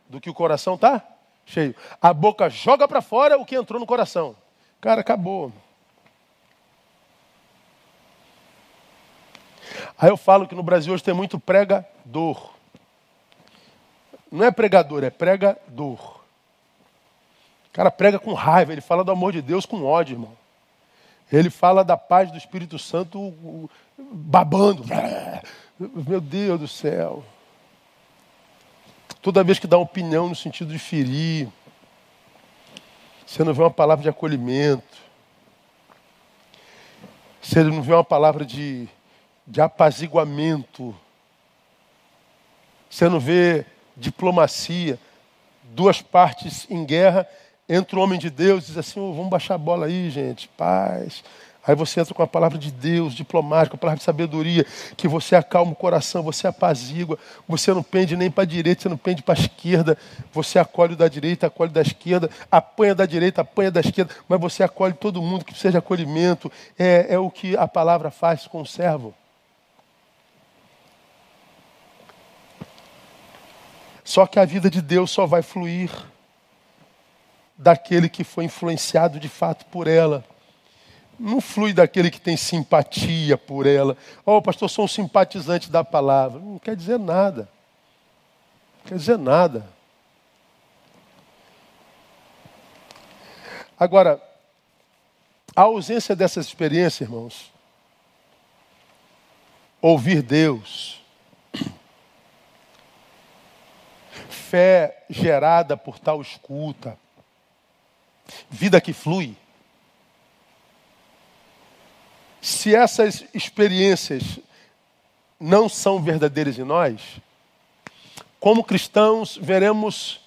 do que o coração está cheio. A boca joga para fora o que entrou no coração. Cara, acabou. Aí eu falo que no Brasil hoje tem muito pregador. Não é pregador, é pregador. O cara prega com raiva, ele fala do amor de Deus com ódio, irmão. Ele fala da paz do Espírito Santo babando. Meu Deus do céu. Toda vez que dá opinião no sentido de ferir, você não vê uma palavra de acolhimento, você não vê uma palavra de de apaziguamento. Você não vê diplomacia, duas partes em guerra, entra o homem de Deus e diz assim, oh, vamos baixar a bola aí, gente, paz. Aí você entra com a palavra de Deus, diplomática, a palavra de sabedoria, que você acalma o coração, você apazigua, você não pende nem para a direita, você não pende para a esquerda, você acolhe da direita, acolhe da esquerda, apanha da direita, apanha da esquerda, mas você acolhe todo mundo que precisa de acolhimento. É, é o que a palavra faz com o servo. Só que a vida de Deus só vai fluir daquele que foi influenciado de fato por ela. Não flui daquele que tem simpatia por ela. Oh, pastor, sou um simpatizante da palavra. Não quer dizer nada. Não quer dizer nada. Agora, a ausência dessas experiências, irmãos, ouvir Deus, fé gerada por tal escuta, vida que flui. Se essas experiências não são verdadeiras em nós, como cristãos, veremos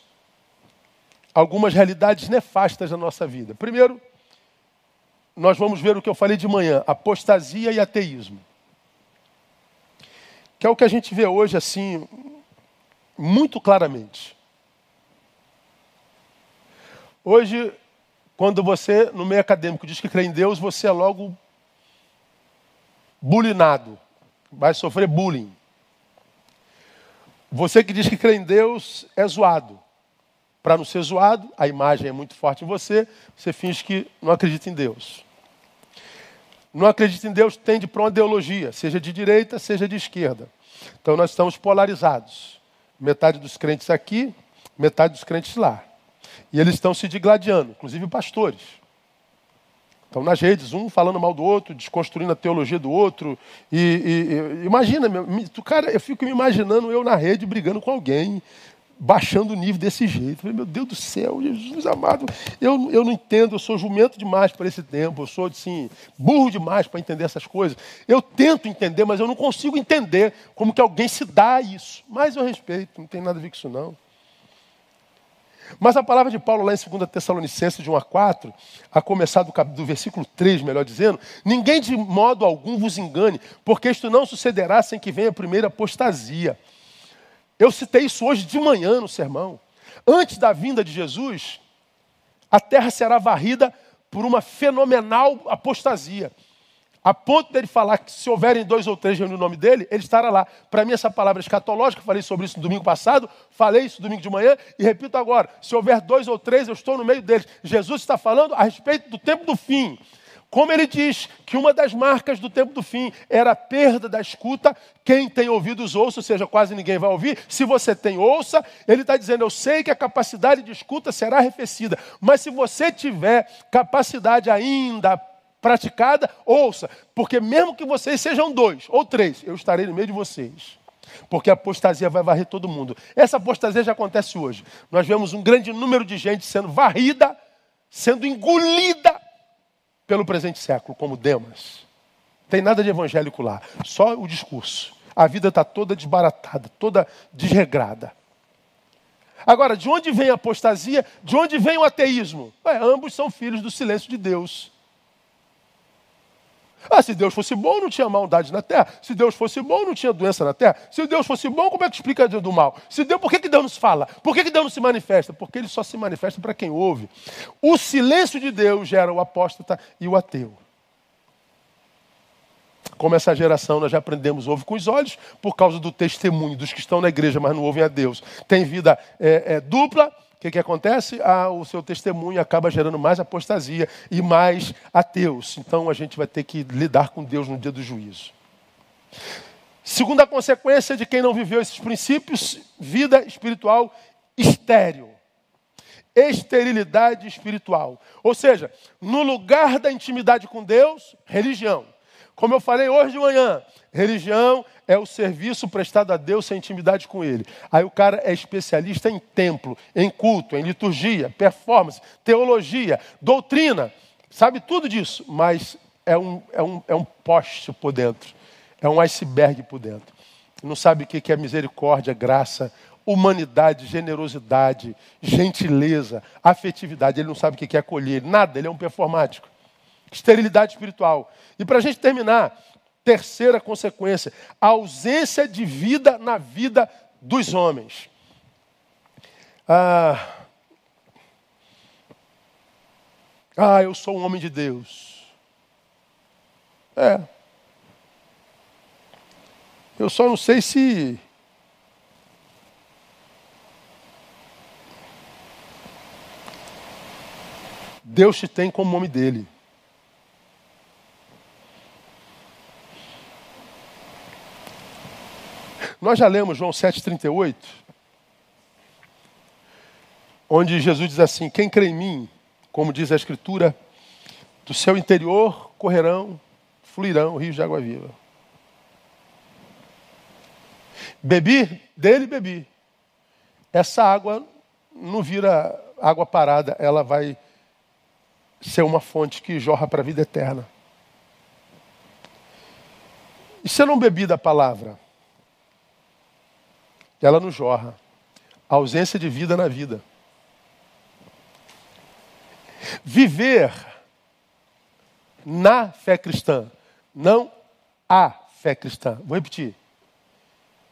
algumas realidades nefastas da nossa vida. Primeiro, nós vamos ver o que eu falei de manhã: apostasia e ateísmo. Que é o que a gente vê hoje assim, muito claramente. Hoje, quando você, no meio acadêmico, diz que crê em Deus, você é logo bulinado, vai sofrer bullying. Você que diz que crê em Deus é zoado. Para não ser zoado, a imagem é muito forte em você, você finge que não acredita em Deus. Não acredita em Deus, tende para uma ideologia, seja de direita, seja de esquerda. Então nós estamos polarizados. Metade dos crentes aqui, metade dos crentes lá. E eles estão se digladiando, inclusive pastores. Estão nas redes, um falando mal do outro, desconstruindo a teologia do outro. E, e, e imagina, cara, eu fico me imaginando eu na rede brigando com alguém, baixando o nível desse jeito. Falei, meu Deus do céu, Jesus amado, eu, eu não entendo, eu sou jumento demais para esse tempo, eu sou assim, burro demais para entender essas coisas. Eu tento entender, mas eu não consigo entender como que alguém se dá a isso. Mas eu respeito, não tem nada a ver com isso não. Mas a palavra de Paulo lá em 2 Tessalonicenses de 1 a 4, a começar do, do versículo 3, melhor dizendo, ninguém de modo algum vos engane, porque isto não sucederá sem que venha a primeira apostasia eu citei isso hoje de manhã no sermão. Antes da vinda de Jesus, a terra será varrida por uma fenomenal apostasia. A ponto dele falar que se houverem dois ou três no nome dele, ele estará lá. Para mim, essa palavra escatológica, falei sobre isso no domingo passado, falei isso domingo de manhã e repito agora: se houver dois ou três, eu estou no meio deles. Jesus está falando a respeito do tempo do fim. Como ele diz que uma das marcas do tempo do fim era a perda da escuta, quem tem ouvidos ouça, ou seja, quase ninguém vai ouvir. Se você tem, ouça. Ele está dizendo: Eu sei que a capacidade de escuta será arrefecida, mas se você tiver capacidade ainda praticada, ouça, porque mesmo que vocês sejam dois ou três, eu estarei no meio de vocês. Porque a apostasia vai varrer todo mundo. Essa apostasia já acontece hoje. Nós vemos um grande número de gente sendo varrida, sendo engolida pelo presente século, como Demas. Tem nada de evangélico lá, só o discurso. A vida está toda desbaratada, toda desregrada. Agora, de onde vem a apostasia? De onde vem o ateísmo? Ué, ambos são filhos do silêncio de Deus. Ah, se Deus fosse bom, não tinha maldade na terra. Se Deus fosse bom, não tinha doença na terra. Se Deus fosse bom, como é que explica Deus do mal? Se Deus, por que, que Deus nos fala? Por que, que Deus não se manifesta? Porque ele só se manifesta para quem ouve. O silêncio de Deus gera o apóstata e o ateu. Como essa geração nós já aprendemos, ouve com os olhos, por causa do testemunho dos que estão na igreja, mas não ouvem a Deus. Tem vida é, é, dupla, o que, que acontece? Ah, o seu testemunho acaba gerando mais apostasia e mais ateus. Então a gente vai ter que lidar com Deus no dia do juízo. Segunda consequência de quem não viveu esses princípios, vida espiritual estéril. Esterilidade espiritual. Ou seja, no lugar da intimidade com Deus, religião. Como eu falei hoje de manhã, religião é o serviço prestado a Deus sem intimidade com Ele. Aí o cara é especialista em templo, em culto, em liturgia, performance, teologia, doutrina, sabe tudo disso, mas é um, é um, é um poste por dentro, é um iceberg por dentro. Não sabe o que é misericórdia, graça, humanidade, generosidade, gentileza, afetividade. Ele não sabe o que é acolher, nada, ele é um performático esterilidade espiritual. E para a gente terminar, terceira consequência, a ausência de vida na vida dos homens. Ah, ah, eu sou um homem de Deus. É. Eu só não sei se Deus te tem como homem dele. Nós já lemos João 7,38, onde Jesus diz assim: Quem crê em mim, como diz a Escritura, do seu interior correrão, fluirão rios de água viva. Bebi, dele bebi. Essa água não vira água parada, ela vai ser uma fonte que jorra para a vida eterna. E se eu não bebi da palavra? Ela não jorra. A ausência de vida na vida. Viver na fé cristã, não a fé cristã. Vou repetir.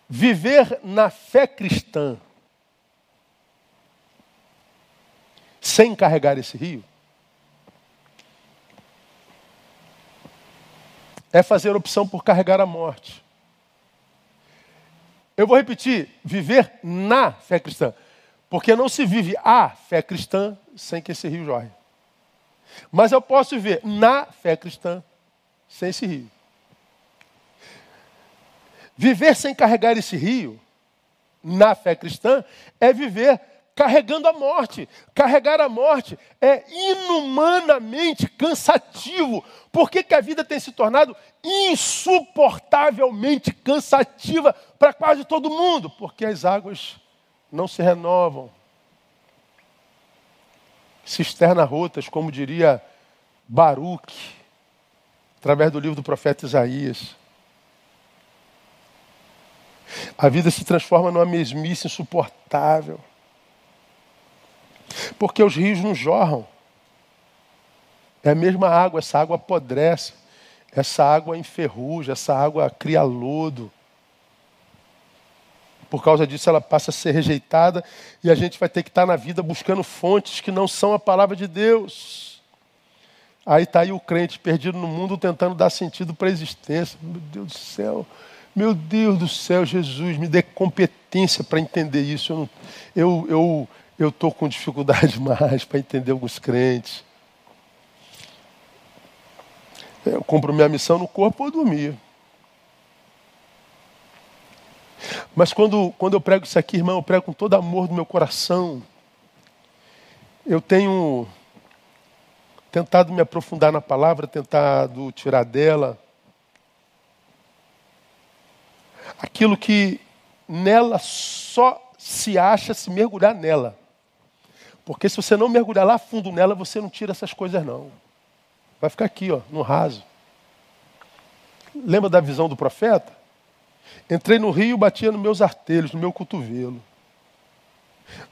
Viver na fé cristã sem carregar esse rio é fazer opção por carregar a morte. Eu vou repetir: viver na fé cristã. Porque não se vive a fé cristã sem que esse rio jorre. Mas eu posso viver na fé cristã sem esse rio. Viver sem carregar esse rio, na fé cristã, é viver carregando a morte. Carregar a morte é inumanamente cansativo. Por que, que a vida tem se tornado insuportavelmente cansativa para quase todo mundo? Porque as águas não se renovam. Cisternas rotas, como diria Baruch, através do livro do profeta Isaías. A vida se transforma numa mesmice insuportável. Porque os rios não jorram. É a mesma água, essa água apodrece, essa água enferruja, essa água cria lodo. Por causa disso, ela passa a ser rejeitada e a gente vai ter que estar na vida buscando fontes que não são a palavra de Deus. Aí está aí o crente perdido no mundo tentando dar sentido para a existência. Meu Deus do céu, meu Deus do céu, Jesus, me dê competência para entender isso. Eu, eu, eu, eu estou com dificuldade [LAUGHS] mais para entender alguns crentes. Eu cumpro minha missão no corpo ou dormir. Mas quando, quando eu prego isso aqui, irmão, eu prego com todo amor do meu coração. Eu tenho tentado me aprofundar na palavra, tentado tirar dela aquilo que nela só se acha se mergulhar nela. Porque se você não mergulhar lá fundo nela, você não tira essas coisas não. vai ficar aqui, ó, no raso. Lembra da visão do profeta? Entrei no rio, batia nos meus artelhos, no meu cotovelo.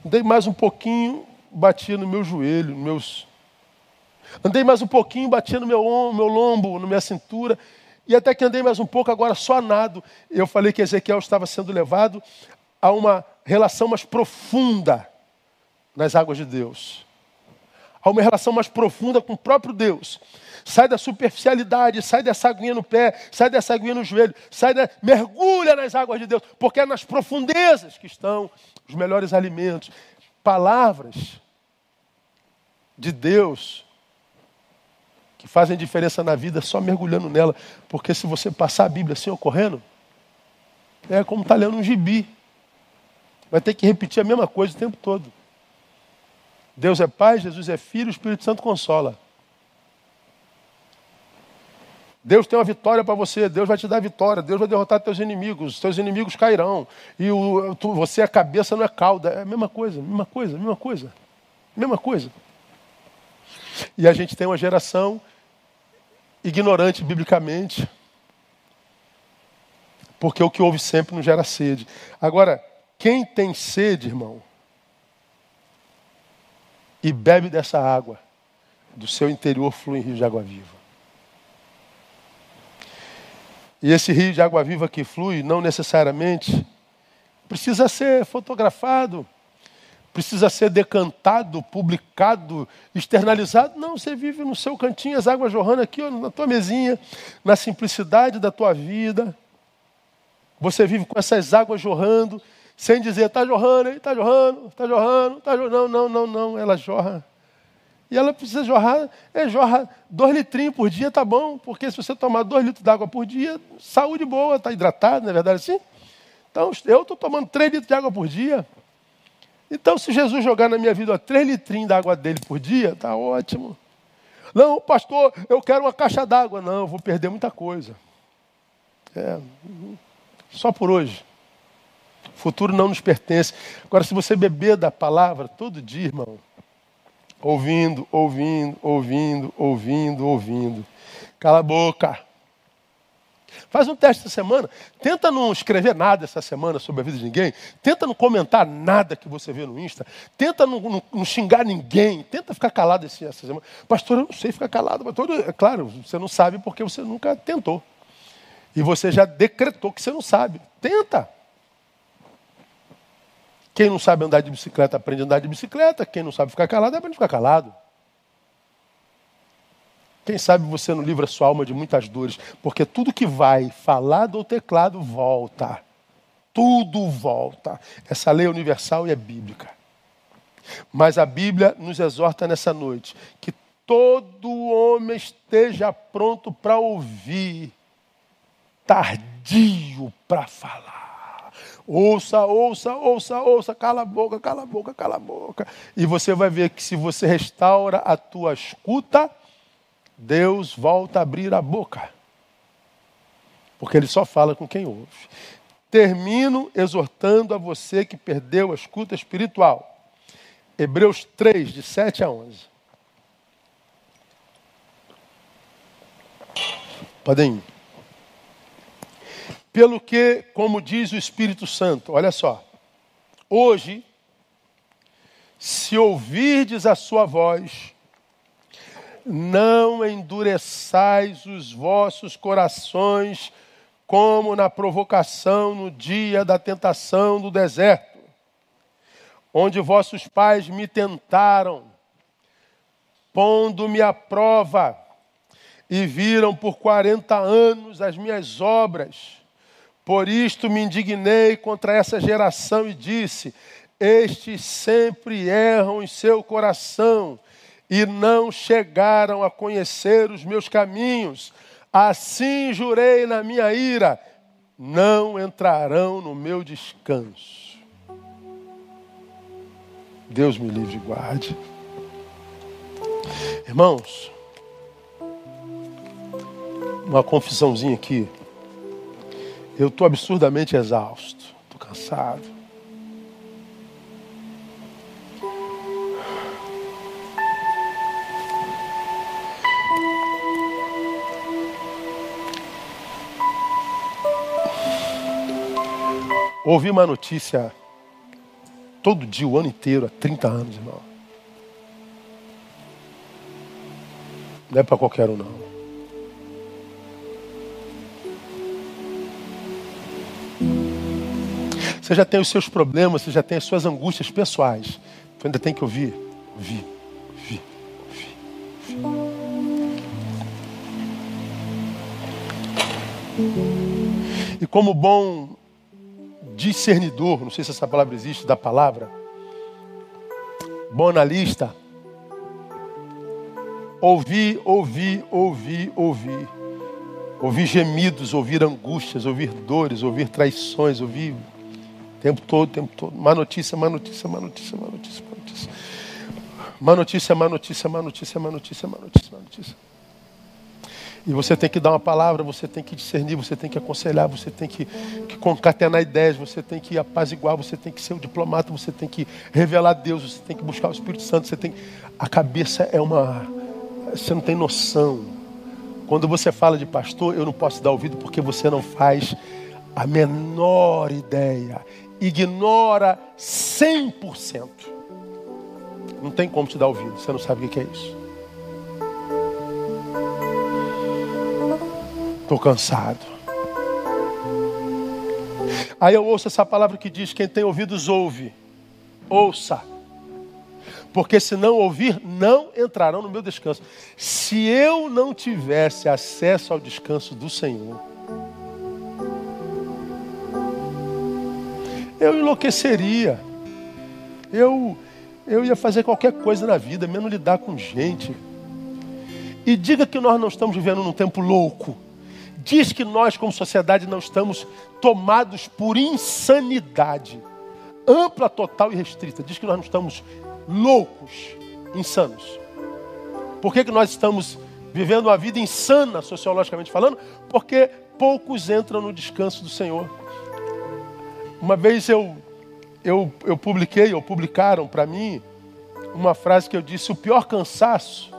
Andei mais um pouquinho, batia no meu joelho, nos meus. Andei mais um pouquinho, batia no meu, ombro, meu lombo, na minha cintura. E até que andei mais um pouco, agora só nado. Eu falei que Ezequiel estava sendo levado a uma relação mais profunda nas águas de Deus. A uma relação mais profunda com o próprio Deus. Sai da superficialidade, sai dessa aguinha no pé, sai dessa aguinha no joelho, sai da... mergulha nas águas de Deus, porque é nas profundezas que estão os melhores alimentos. Palavras de Deus que fazem diferença na vida só mergulhando nela. Porque se você passar a Bíblia assim ocorrendo, é como estar tá lendo um gibi. Vai ter que repetir a mesma coisa o tempo todo. Deus é Pai, Jesus é Filho, o Espírito Santo consola. Deus tem uma vitória para você, Deus vai te dar vitória, Deus vai derrotar teus inimigos, teus inimigos cairão. E o, tu, você, a cabeça não é cauda. É a mesma coisa, mesma coisa, mesma coisa. Mesma coisa. E a gente tem uma geração ignorante biblicamente. Porque o que houve sempre não gera sede. Agora, quem tem sede, irmão, e bebe dessa água, do seu interior flui em rio de água viva. E esse rio de água viva que flui, não necessariamente precisa ser fotografado, precisa ser decantado, publicado, externalizado. Não, você vive no seu cantinho, as águas jorrando aqui, ó, na tua mesinha, na simplicidade da tua vida. Você vive com essas águas jorrando, sem dizer, está jorrando, está jorrando, está jorrando, está jorrando. Não, não, não, não, ela jorra. E ela precisa jorrar, é, jorra dois litrinhos por dia, tá bom, porque se você tomar dois litros d'água por dia, saúde boa, está hidratado, não é verdade assim? Então, eu estou tomando três litros de água por dia. Então, se Jesus jogar na minha vida três litrinhos d'água dele por dia, está ótimo. Não, pastor, eu quero uma caixa d'água. Não, eu vou perder muita coisa. É, só por hoje. O futuro não nos pertence. Agora, se você beber da palavra todo dia, irmão, ouvindo, ouvindo, ouvindo, ouvindo, ouvindo, cala a boca. Faz um teste essa semana. Tenta não escrever nada essa semana sobre a vida de ninguém. Tenta não comentar nada que você vê no Insta. Tenta não, não, não xingar ninguém. Tenta ficar calado essa semana. Pastor, eu não sei ficar calado. Pastor, é claro, você não sabe porque você nunca tentou. E você já decretou que você não sabe. Tenta. Quem não sabe andar de bicicleta aprende a andar de bicicleta. Quem não sabe ficar calado aprende a ficar calado. Quem sabe você não livra sua alma de muitas dores, porque tudo que vai falar do teclado volta. Tudo volta. Essa lei é universal e é bíblica. Mas a Bíblia nos exorta nessa noite que todo homem esteja pronto para ouvir, tardio para falar. Ouça, ouça, ouça, ouça, cala a boca, cala a boca, cala a boca. E você vai ver que se você restaura a tua escuta, Deus volta a abrir a boca. Porque ele só fala com quem ouve. Termino exortando a você que perdeu a escuta espiritual. Hebreus 3, de 7 a 11. Podem ir. Pelo que, como diz o Espírito Santo, olha só, hoje, se ouvirdes a sua voz, não endureçais os vossos corações como na provocação no dia da tentação do deserto, onde vossos pais me tentaram, pondo-me à prova, e viram por quarenta anos as minhas obras. Por isto me indignei contra essa geração e disse: Estes sempre erram em seu coração e não chegaram a conhecer os meus caminhos. Assim jurei na minha ira, não entrarão no meu descanso. Deus me livre e guarde. Irmãos, uma confissãozinha aqui. Eu estou absurdamente exausto, estou cansado. Ouvi uma notícia todo dia, o ano inteiro, há 30 anos, irmão. Não é para qualquer um, não. Você já tem os seus problemas, você já tem as suas angústias pessoais. Você ainda tem que ouvir, ouvir, ouvir, ouvir, ouvir. E como bom discernidor, não sei se essa palavra existe, da palavra, bom analista, ouvir, ouvir, ouvir, ouvir. Ouvir gemidos, ouvir angústias, ouvir dores, ouvir traições, ouvir tempo todo, tempo todo. Má notícia, má notícia, má notícia, má notícia, má notícia. Má notícia, má notícia, má notícia, má notícia, má notícia, má notícia. E você tem que dar uma palavra, você tem que discernir, você tem que aconselhar, você tem que, que concatenar ideias, você tem que apaziguar, você tem que ser um diplomata, você tem que revelar Deus, você tem que buscar o Espírito Santo, você tem. A cabeça é uma. Você não tem noção. Quando você fala de pastor, eu não posso dar ouvido porque você não faz a menor ideia ignora 100%. Não tem como te dar ouvido, você não sabe o que é isso. Estou cansado. Aí eu ouço essa palavra que diz: quem tem ouvidos, ouve. Ouça. Porque se não ouvir, não entrarão no meu descanso. Se eu não tivesse acesso ao descanso do Senhor, eu enlouqueceria. Eu, eu ia fazer qualquer coisa na vida, menos lidar com gente. E diga que nós não estamos vivendo num tempo louco. Diz que nós, como sociedade, não estamos tomados por insanidade ampla, total e restrita. Diz que nós não estamos loucos, insanos. Por que, que nós estamos vivendo uma vida insana, sociologicamente falando? Porque poucos entram no descanso do Senhor. Uma vez eu, eu, eu publiquei, ou publicaram para mim, uma frase que eu disse: o pior cansaço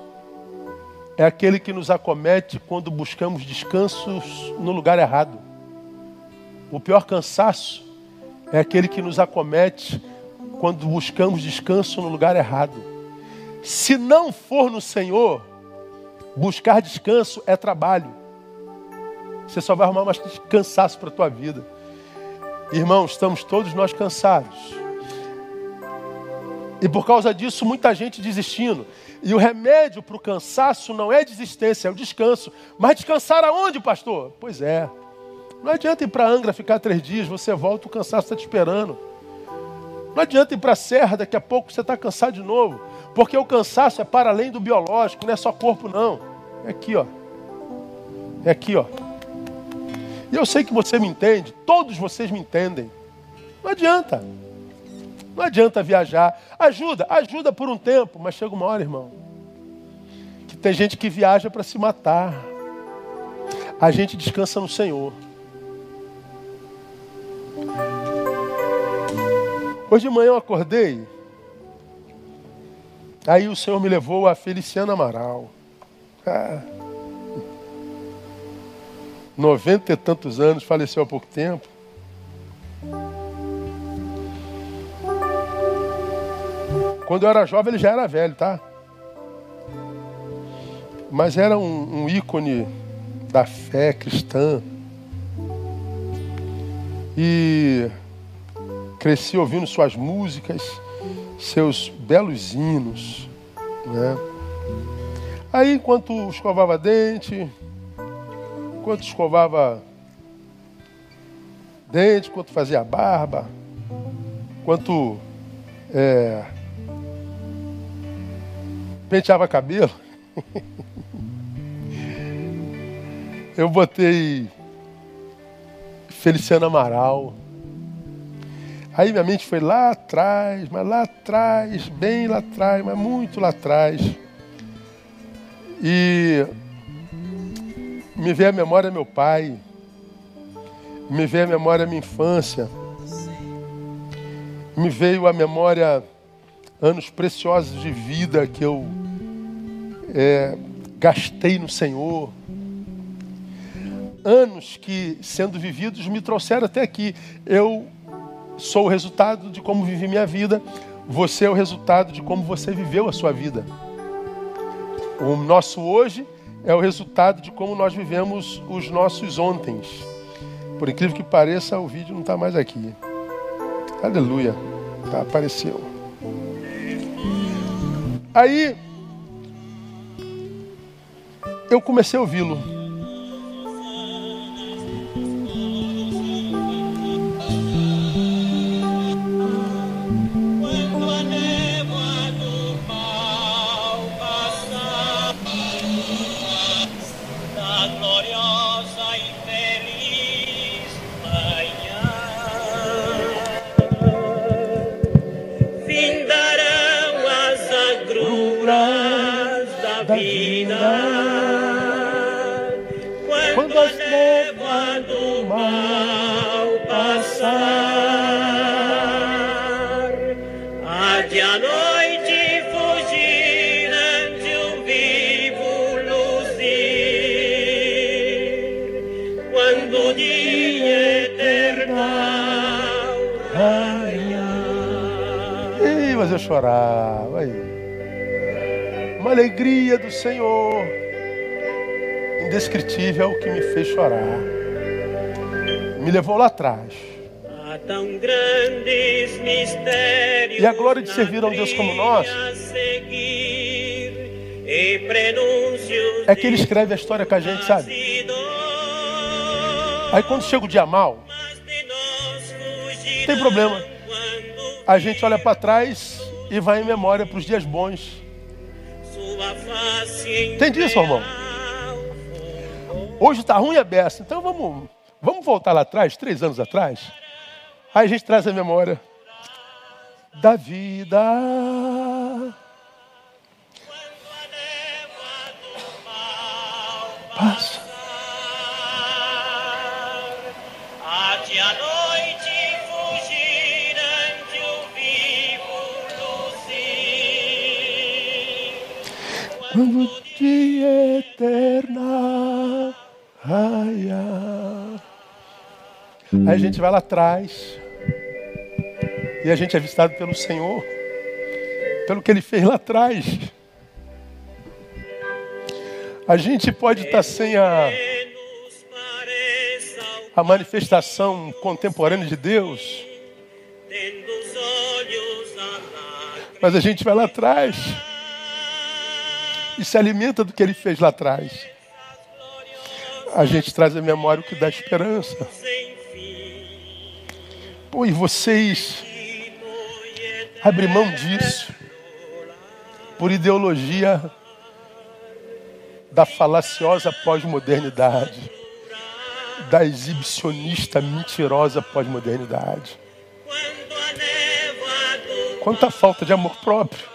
é aquele que nos acomete quando buscamos descansos no lugar errado. O pior cansaço é aquele que nos acomete quando buscamos descanso no lugar errado. Se não for no Senhor, buscar descanso é trabalho. Você só vai arrumar mais cansaço para a tua vida. Irmãos, estamos todos nós cansados. E por causa disso, muita gente desistindo. E o remédio para o cansaço não é desistência, é o descanso. Mas descansar aonde, pastor? Pois é. Não adianta ir para Angra ficar três dias, você volta, o cansaço está te esperando. Não adianta ir para a serra, daqui a pouco você está cansado de novo. Porque o cansaço é para além do biológico, não é só corpo, não. É aqui, ó. É aqui, ó. E eu sei que você me entende, todos vocês me entendem. Não adianta. Não adianta viajar. Ajuda, ajuda por um tempo, mas chega uma hora, irmão, que tem gente que viaja para se matar. A gente descansa no Senhor. Hoje de manhã eu acordei. Aí o Senhor me levou a Feliciana Amaral. Ah, noventa e tantos anos, faleceu há pouco tempo. Quando eu era jovem, ele já era velho, tá? Mas era um, um ícone da fé cristã. E cresci ouvindo suas músicas, seus belos hinos. Né? Aí, enquanto escovava dente, enquanto escovava dente, enquanto fazia barba, enquanto é, penteava cabelo, [LAUGHS] eu botei Feliciano Amaral. Aí minha mente foi lá atrás, mas lá atrás, bem lá atrás, mas muito lá atrás. E me veio à memória meu pai, me veio à memória minha infância, me veio à memória anos preciosos de vida que eu é, gastei no Senhor, anos que, sendo vividos, me trouxeram até aqui. Eu sou o resultado de como vivi minha vida, você é o resultado de como você viveu a sua vida. O nosso hoje é o resultado de como nós vivemos os nossos ontens. Por incrível que pareça, o vídeo não está mais aqui. Aleluia. Tá, apareceu. Aí eu comecei a ouvi-lo. Indescritível, que me fez chorar. Me levou lá atrás. E a glória de servir a um Deus como nós é que Ele escreve a história com a gente, sabe? Aí quando chega o dia mal, não tem problema. A gente olha para trás e vai em memória para os dias bons. Entende isso, irmão? Hoje está ruim a beça, então vamos, vamos voltar lá atrás, três anos atrás. Aí a gente traz a memória da vida. Aí a gente vai lá atrás. E a gente é visitado pelo Senhor. Pelo que Ele fez lá atrás. A gente pode estar sem a, a manifestação contemporânea de Deus. Mas a gente vai lá atrás e se alimenta do que ele fez lá atrás. A gente traz a memória o que dá esperança. E vocês abrem mão disso por ideologia da falaciosa pós-modernidade, da exibicionista mentirosa pós-modernidade. Quanta falta de amor próprio.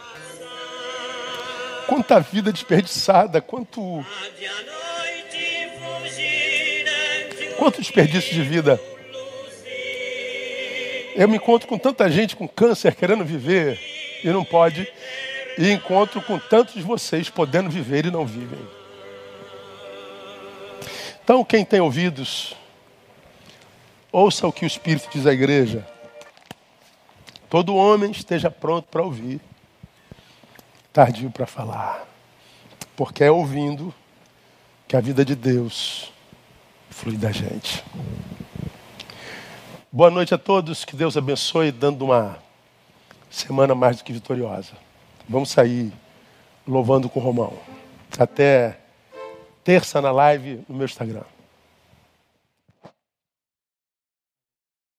Quanta vida desperdiçada, quanto. Quanto desperdício de vida. Eu me encontro com tanta gente com câncer querendo viver e não pode, e encontro com tantos de vocês podendo viver e não vivem. Então, quem tem ouvidos, ouça o que o Espírito diz à igreja. Todo homem esteja pronto para ouvir tardio para falar. Porque é ouvindo que a vida de Deus flui da gente. Boa noite a todos, que Deus abençoe, dando uma semana mais do que vitoriosa. Vamos sair louvando com o Romão. Até terça na live no meu Instagram.